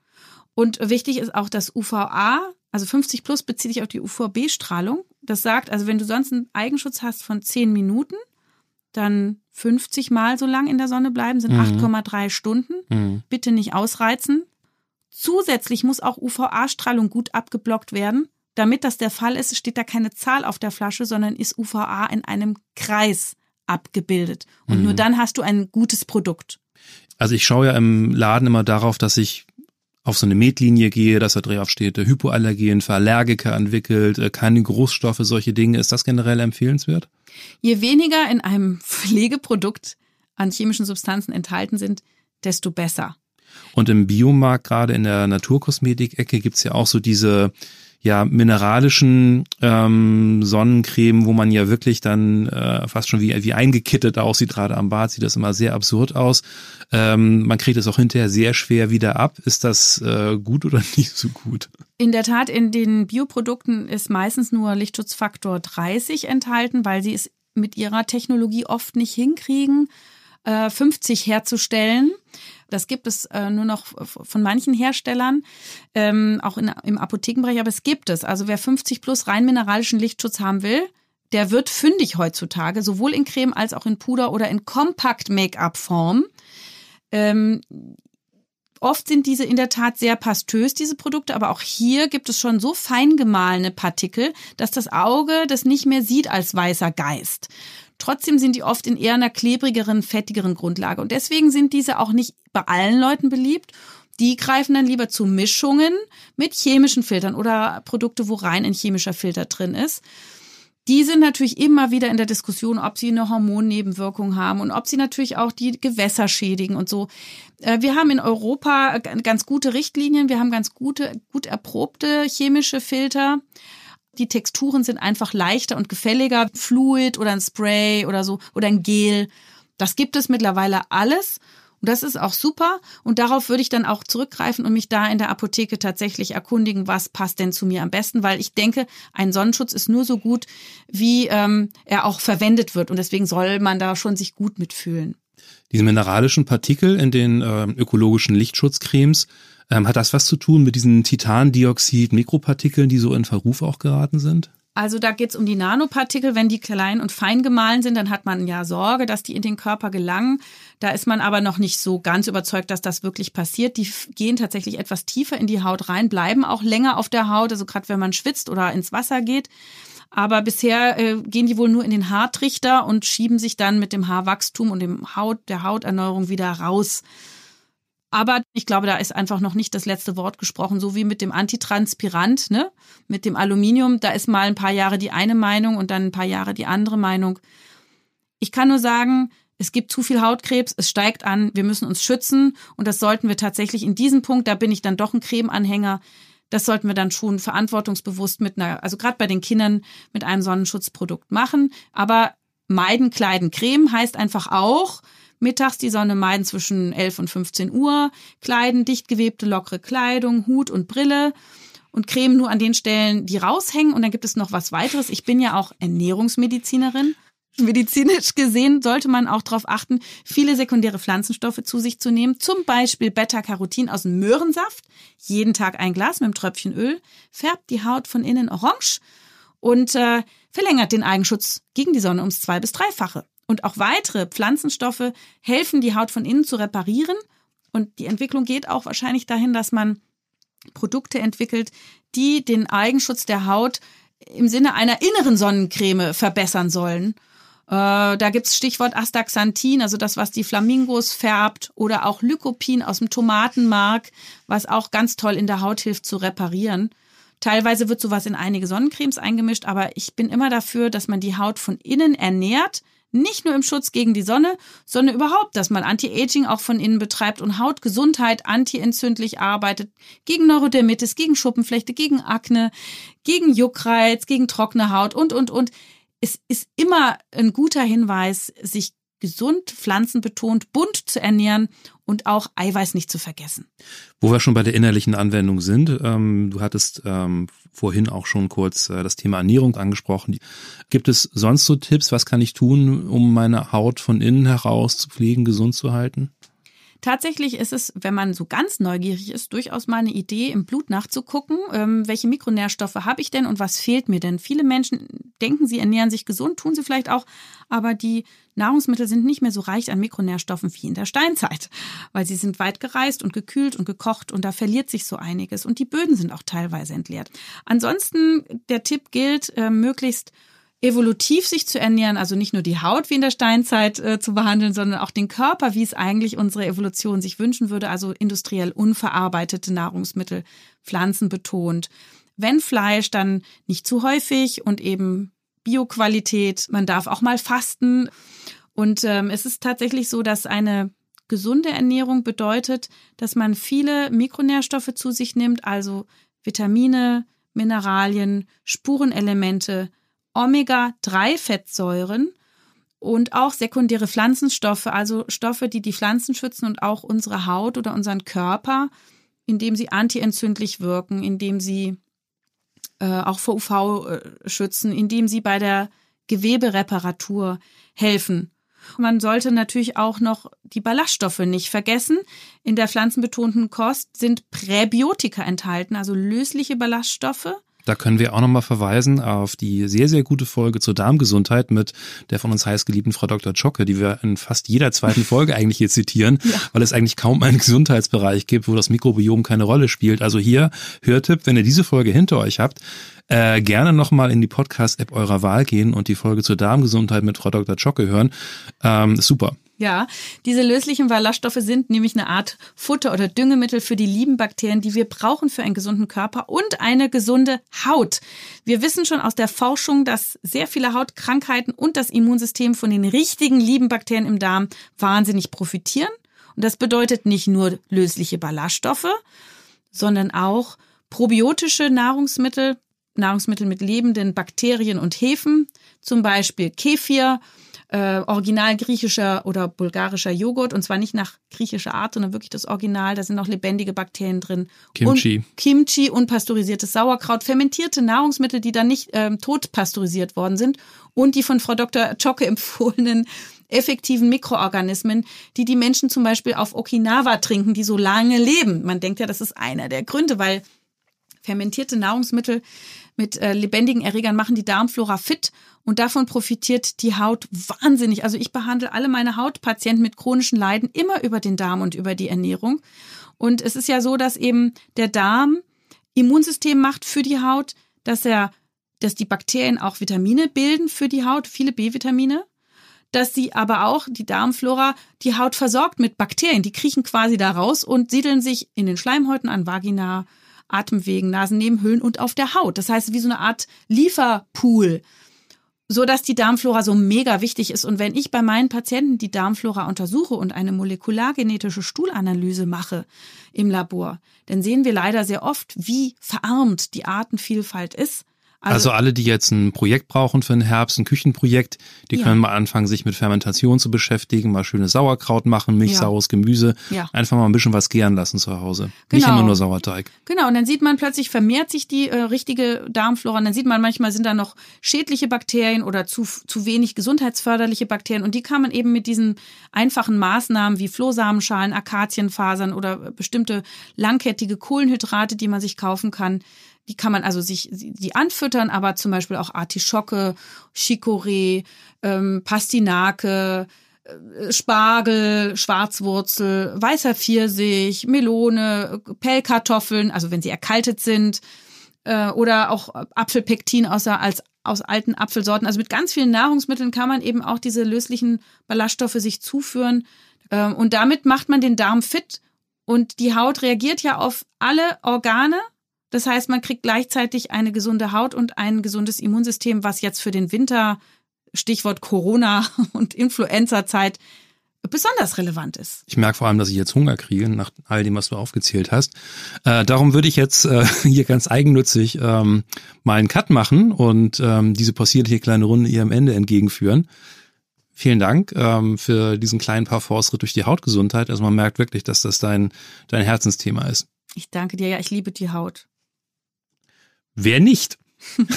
B: Und wichtig ist auch das UVA, also 50 plus bezieht sich auf die UVB-Strahlung. Das sagt, also wenn du sonst einen Eigenschutz hast von 10 Minuten, dann 50 Mal so lang in der Sonne bleiben, sind mhm. 8,3 Stunden. Mhm. Bitte nicht ausreizen. Zusätzlich muss auch UVA-Strahlung gut abgeblockt werden. Damit das der Fall ist, steht da keine Zahl auf der Flasche, sondern ist UVA in einem Kreis abgebildet. Und mhm. nur dann hast du ein gutes Produkt.
A: Also ich schaue ja im Laden immer darauf, dass ich auf so eine Metlinie gehe, dass da drauf steht, Hypoallergen für Allergiker entwickelt, äh, keine Großstoffe, solche Dinge. Ist das generell empfehlenswert?
B: Je weniger in einem Pflegeprodukt an chemischen Substanzen enthalten sind, desto besser.
A: Und im Biomarkt, gerade in der Naturkosmetik-Ecke, gibt's ja auch so diese ja mineralischen ähm, Sonnencreme, wo man ja wirklich dann äh, fast schon wie, wie eingekittet aussieht, gerade am Bad sieht das immer sehr absurd aus. Ähm, man kriegt es auch hinterher sehr schwer wieder ab. Ist das äh, gut oder nicht so gut?
B: In der Tat, in den Bioprodukten ist meistens nur Lichtschutzfaktor 30 enthalten, weil sie es mit ihrer Technologie oft nicht hinkriegen, äh, 50 herzustellen. Das gibt es äh, nur noch von manchen Herstellern, ähm, auch in, im Apothekenbereich, aber es gibt es. Also wer 50 plus rein mineralischen Lichtschutz haben will, der wird fündig heutzutage, sowohl in Creme als auch in Puder oder in Compact-Make-up-Form. Ähm, oft sind diese in der Tat sehr pastös, diese Produkte, aber auch hier gibt es schon so fein gemahlene Partikel, dass das Auge das nicht mehr sieht als weißer Geist. Trotzdem sind die oft in eher einer klebrigeren, fettigeren Grundlage. Und deswegen sind diese auch nicht bei allen Leuten beliebt. Die greifen dann lieber zu Mischungen mit chemischen Filtern oder Produkte, wo rein ein chemischer Filter drin ist. die sind natürlich immer wieder in der Diskussion, ob sie eine Hormonnebenwirkung haben und ob sie natürlich auch die Gewässer schädigen und so. Äh, wir haben in Europa ganz gute Richtlinien, wir haben ganz gute, gut erprobte chemische Filter. Die Texturen sind einfach leichter und gefälliger. Fluid oder ein Spray oder so oder ein Gel. Das gibt es mittlerweile alles. Und das ist auch super. Und darauf würde ich dann auch zurückgreifen und mich da in der Apotheke tatsächlich erkundigen, was passt denn zu mir am besten, weil ich denke, ein Sonnenschutz ist nur so gut, wie ähm, er auch verwendet wird. Und deswegen soll man da schon sich gut mitfühlen.
A: Diese mineralischen Partikel in den äh, ökologischen Lichtschutzcremes, ähm, hat das was zu tun mit diesen Titandioxid-Mikropartikeln, die so in Verruf auch geraten sind?
B: Also da geht es um die Nanopartikel. Wenn die klein und fein gemahlen sind, dann hat man ja Sorge, dass die in den Körper gelangen. Da ist man aber noch nicht so ganz überzeugt, dass das wirklich passiert. Die gehen tatsächlich etwas tiefer in die Haut rein, bleiben auch länger auf der Haut, also gerade wenn man schwitzt oder ins Wasser geht. Aber bisher äh, gehen die wohl nur in den Haartrichter und schieben sich dann mit dem Haarwachstum und dem Haut, der Hauterneuerung wieder raus. Aber ich glaube, da ist einfach noch nicht das letzte Wort gesprochen, so wie mit dem Antitranspirant, ne? Mit dem Aluminium, da ist mal ein paar Jahre die eine Meinung und dann ein paar Jahre die andere Meinung. Ich kann nur sagen, es gibt zu viel Hautkrebs, es steigt an, wir müssen uns schützen und das sollten wir tatsächlich in diesem Punkt, da bin ich dann doch ein Cremeanhänger, das sollten wir dann schon verantwortungsbewusst mit einer, also gerade bei den Kindern mit einem Sonnenschutzprodukt machen. Aber meiden, kleiden, Creme heißt einfach auch, Mittags die Sonne meiden zwischen 11 und 15 Uhr, kleiden dicht gewebte, lockere Kleidung, Hut und Brille und Creme nur an den Stellen, die raushängen. Und dann gibt es noch was weiteres. Ich bin ja auch Ernährungsmedizinerin. Medizinisch gesehen sollte man auch darauf achten, viele sekundäre Pflanzenstoffe zu sich zu nehmen. Zum Beispiel Beta-Carotin aus dem Möhrensaft. Jeden Tag ein Glas mit einem Tröpfchen Öl. Färbt die Haut von innen orange und äh, verlängert den Eigenschutz gegen die Sonne ums zwei- bis dreifache. Und auch weitere Pflanzenstoffe helfen, die Haut von innen zu reparieren. Und die Entwicklung geht auch wahrscheinlich dahin, dass man Produkte entwickelt, die den Eigenschutz der Haut im Sinne einer inneren Sonnencreme verbessern sollen. Äh, da gibt's Stichwort Astaxanthin, also das, was die Flamingos färbt, oder auch Lycopin aus dem Tomatenmark, was auch ganz toll in der Haut hilft zu reparieren. Teilweise wird sowas in einige Sonnencremes eingemischt, aber ich bin immer dafür, dass man die Haut von innen ernährt, nicht nur im Schutz gegen die Sonne, sondern überhaupt, dass man Anti-Aging auch von innen betreibt und Hautgesundheit antientzündlich arbeitet, gegen Neurodermitis, gegen Schuppenflechte, gegen Akne, gegen Juckreiz, gegen trockene Haut und, und, und. Es ist immer ein guter Hinweis, sich gesund, pflanzenbetont, bunt zu ernähren und auch Eiweiß nicht zu vergessen.
A: Wo wir schon bei der innerlichen Anwendung sind, ähm, du hattest ähm, vorhin auch schon kurz äh, das Thema Ernährung angesprochen. Gibt es sonst so Tipps, was kann ich tun, um meine Haut von innen heraus zu pflegen, gesund zu halten?
B: Tatsächlich ist es, wenn man so ganz neugierig ist, durchaus mal eine Idee, im Blut nachzugucken, ähm, welche Mikronährstoffe habe ich denn und was fehlt mir denn. Viele Menschen denken, sie ernähren sich gesund, tun sie vielleicht auch, aber die Nahrungsmittel sind nicht mehr so reich an Mikronährstoffen wie in der Steinzeit, weil sie sind weit gereist und gekühlt und gekocht und da verliert sich so einiges und die Böden sind auch teilweise entleert. Ansonsten der Tipp gilt, äh, möglichst evolutiv sich zu ernähren, also nicht nur die Haut wie in der Steinzeit äh, zu behandeln, sondern auch den Körper, wie es eigentlich unsere Evolution sich wünschen würde, also industriell unverarbeitete Nahrungsmittel, Pflanzen betont. Wenn Fleisch, dann nicht zu häufig und eben Bioqualität. Man darf auch mal fasten. Und ähm, es ist tatsächlich so, dass eine gesunde Ernährung bedeutet, dass man viele Mikronährstoffe zu sich nimmt, also Vitamine, Mineralien, Spurenelemente, Omega-3-Fettsäuren und auch sekundäre Pflanzenstoffe, also Stoffe, die die Pflanzen schützen und auch unsere Haut oder unseren Körper, indem sie antientzündlich wirken, indem sie äh, auch vor UV äh, schützen, indem sie bei der Gewebereparatur helfen. Man sollte natürlich auch noch die Ballaststoffe nicht vergessen. In der pflanzenbetonten Kost sind Präbiotika enthalten, also lösliche Ballaststoffe.
A: Da können wir auch nochmal verweisen auf die sehr, sehr gute Folge zur Darmgesundheit mit der von uns heißgeliebten Frau Dr. Zschocke, die wir in fast jeder zweiten Folge eigentlich hier zitieren, ja. weil es eigentlich kaum einen Gesundheitsbereich gibt, wo das Mikrobiom keine Rolle spielt. Also hier, Hörtipp, wenn ihr diese Folge hinter euch habt, äh, gerne nochmal in die Podcast-App eurer Wahl gehen und die Folge zur Darmgesundheit mit Frau Dr. Zschocke hören. Ähm, super.
B: Ja, diese löslichen Ballaststoffe sind nämlich eine Art Futter oder Düngemittel für die lieben Bakterien, die wir brauchen für einen gesunden Körper und eine gesunde Haut. Wir wissen schon aus der Forschung, dass sehr viele Hautkrankheiten und das Immunsystem von den richtigen lieben Bakterien im Darm wahnsinnig profitieren. Und das bedeutet nicht nur lösliche Ballaststoffe, sondern auch probiotische Nahrungsmittel, Nahrungsmittel mit lebenden Bakterien und Hefen, zum Beispiel Kefir, äh, original griechischer oder bulgarischer Joghurt und zwar nicht nach griechischer Art, sondern wirklich das Original. Da sind noch lebendige Bakterien drin.
A: Kimchi.
B: Und Kimchi, unpasteurisiertes Sauerkraut, fermentierte Nahrungsmittel, die dann nicht ähm, tot pasteurisiert worden sind und die von Frau Dr. Chocke empfohlenen effektiven Mikroorganismen, die die Menschen zum Beispiel auf Okinawa trinken, die so lange leben. Man denkt ja, das ist einer der Gründe, weil fermentierte Nahrungsmittel mit äh, lebendigen Erregern machen die Darmflora fit und davon profitiert die Haut wahnsinnig. Also ich behandle alle meine Hautpatienten mit chronischen Leiden immer über den Darm und über die Ernährung. Und es ist ja so, dass eben der Darm Immunsystem macht für die Haut, dass er, dass die Bakterien auch Vitamine bilden für die Haut, viele B-Vitamine dass sie aber auch, die Darmflora, die Haut versorgt mit Bakterien. Die kriechen quasi da raus und siedeln sich in den Schleimhäuten an Vagina, Atemwegen, Nasennebenhöhlen und auf der Haut. Das heißt, wie so eine Art Lieferpool so dass die Darmflora so mega wichtig ist. Und wenn ich bei meinen Patienten die Darmflora untersuche und eine molekulargenetische Stuhlanalyse mache im Labor, dann sehen wir leider sehr oft, wie verarmt die Artenvielfalt ist.
A: Also, also, alle, die jetzt ein Projekt brauchen für den Herbst, ein Küchenprojekt, die ja. können mal anfangen, sich mit Fermentation zu beschäftigen, mal schönes Sauerkraut machen, milchsaures ja. Gemüse, ja. einfach mal ein bisschen was gären lassen zu Hause. Genau. Nicht immer nur Sauerteig.
B: Genau, und dann sieht man plötzlich, vermehrt sich die äh, richtige Darmflora und dann sieht man manchmal sind da noch schädliche Bakterien oder zu, zu wenig gesundheitsförderliche Bakterien und die kann man eben mit diesen einfachen Maßnahmen wie Flohsamenschalen, Akazienfasern oder bestimmte langkettige Kohlenhydrate, die man sich kaufen kann, die kann man also sich die anfüttern, aber zum Beispiel auch Artischocke, Chicorée, ähm, Pastinake, äh, Spargel, Schwarzwurzel, weißer Pfirsich, Melone, Pellkartoffeln, also wenn sie erkaltet sind, äh, oder auch Apfelpektin aus, als, aus alten Apfelsorten. Also mit ganz vielen Nahrungsmitteln kann man eben auch diese löslichen Ballaststoffe sich zuführen. Ähm, und damit macht man den Darm fit. Und die Haut reagiert ja auf alle Organe das heißt, man kriegt gleichzeitig eine gesunde Haut und ein gesundes Immunsystem, was jetzt für den Winter, Stichwort Corona und Influenza-Zeit, besonders relevant ist.
A: Ich merke vor allem, dass ich jetzt Hunger kriege, nach all dem, was du aufgezählt hast. Äh, darum würde ich jetzt äh, hier ganz eigennützig ähm, mal einen Cut machen und ähm, diese possierliche kleine Runde ihrem Ende entgegenführen. Vielen Dank ähm, für diesen kleinen Parforce-Ritt durch die Hautgesundheit. Also man merkt wirklich, dass das dein, dein Herzensthema ist.
B: Ich danke dir, ja, ich liebe die Haut.
A: Wer nicht?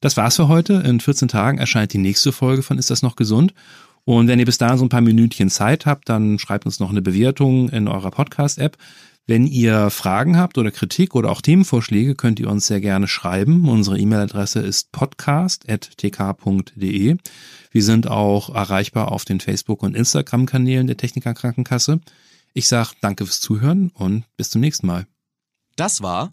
A: das war's für heute. In 14 Tagen erscheint die nächste Folge von Ist das noch gesund? Und wenn ihr bis dahin so ein paar Minütchen Zeit habt, dann schreibt uns noch eine Bewertung in eurer Podcast-App. Wenn ihr Fragen habt oder Kritik oder auch Themenvorschläge, könnt ihr uns sehr gerne schreiben. Unsere E-Mail-Adresse ist podcast.tk.de. Wir sind auch erreichbar auf den Facebook- und Instagram-Kanälen der Techniker Krankenkasse. Ich sage danke fürs Zuhören und bis zum nächsten Mal.
C: Das war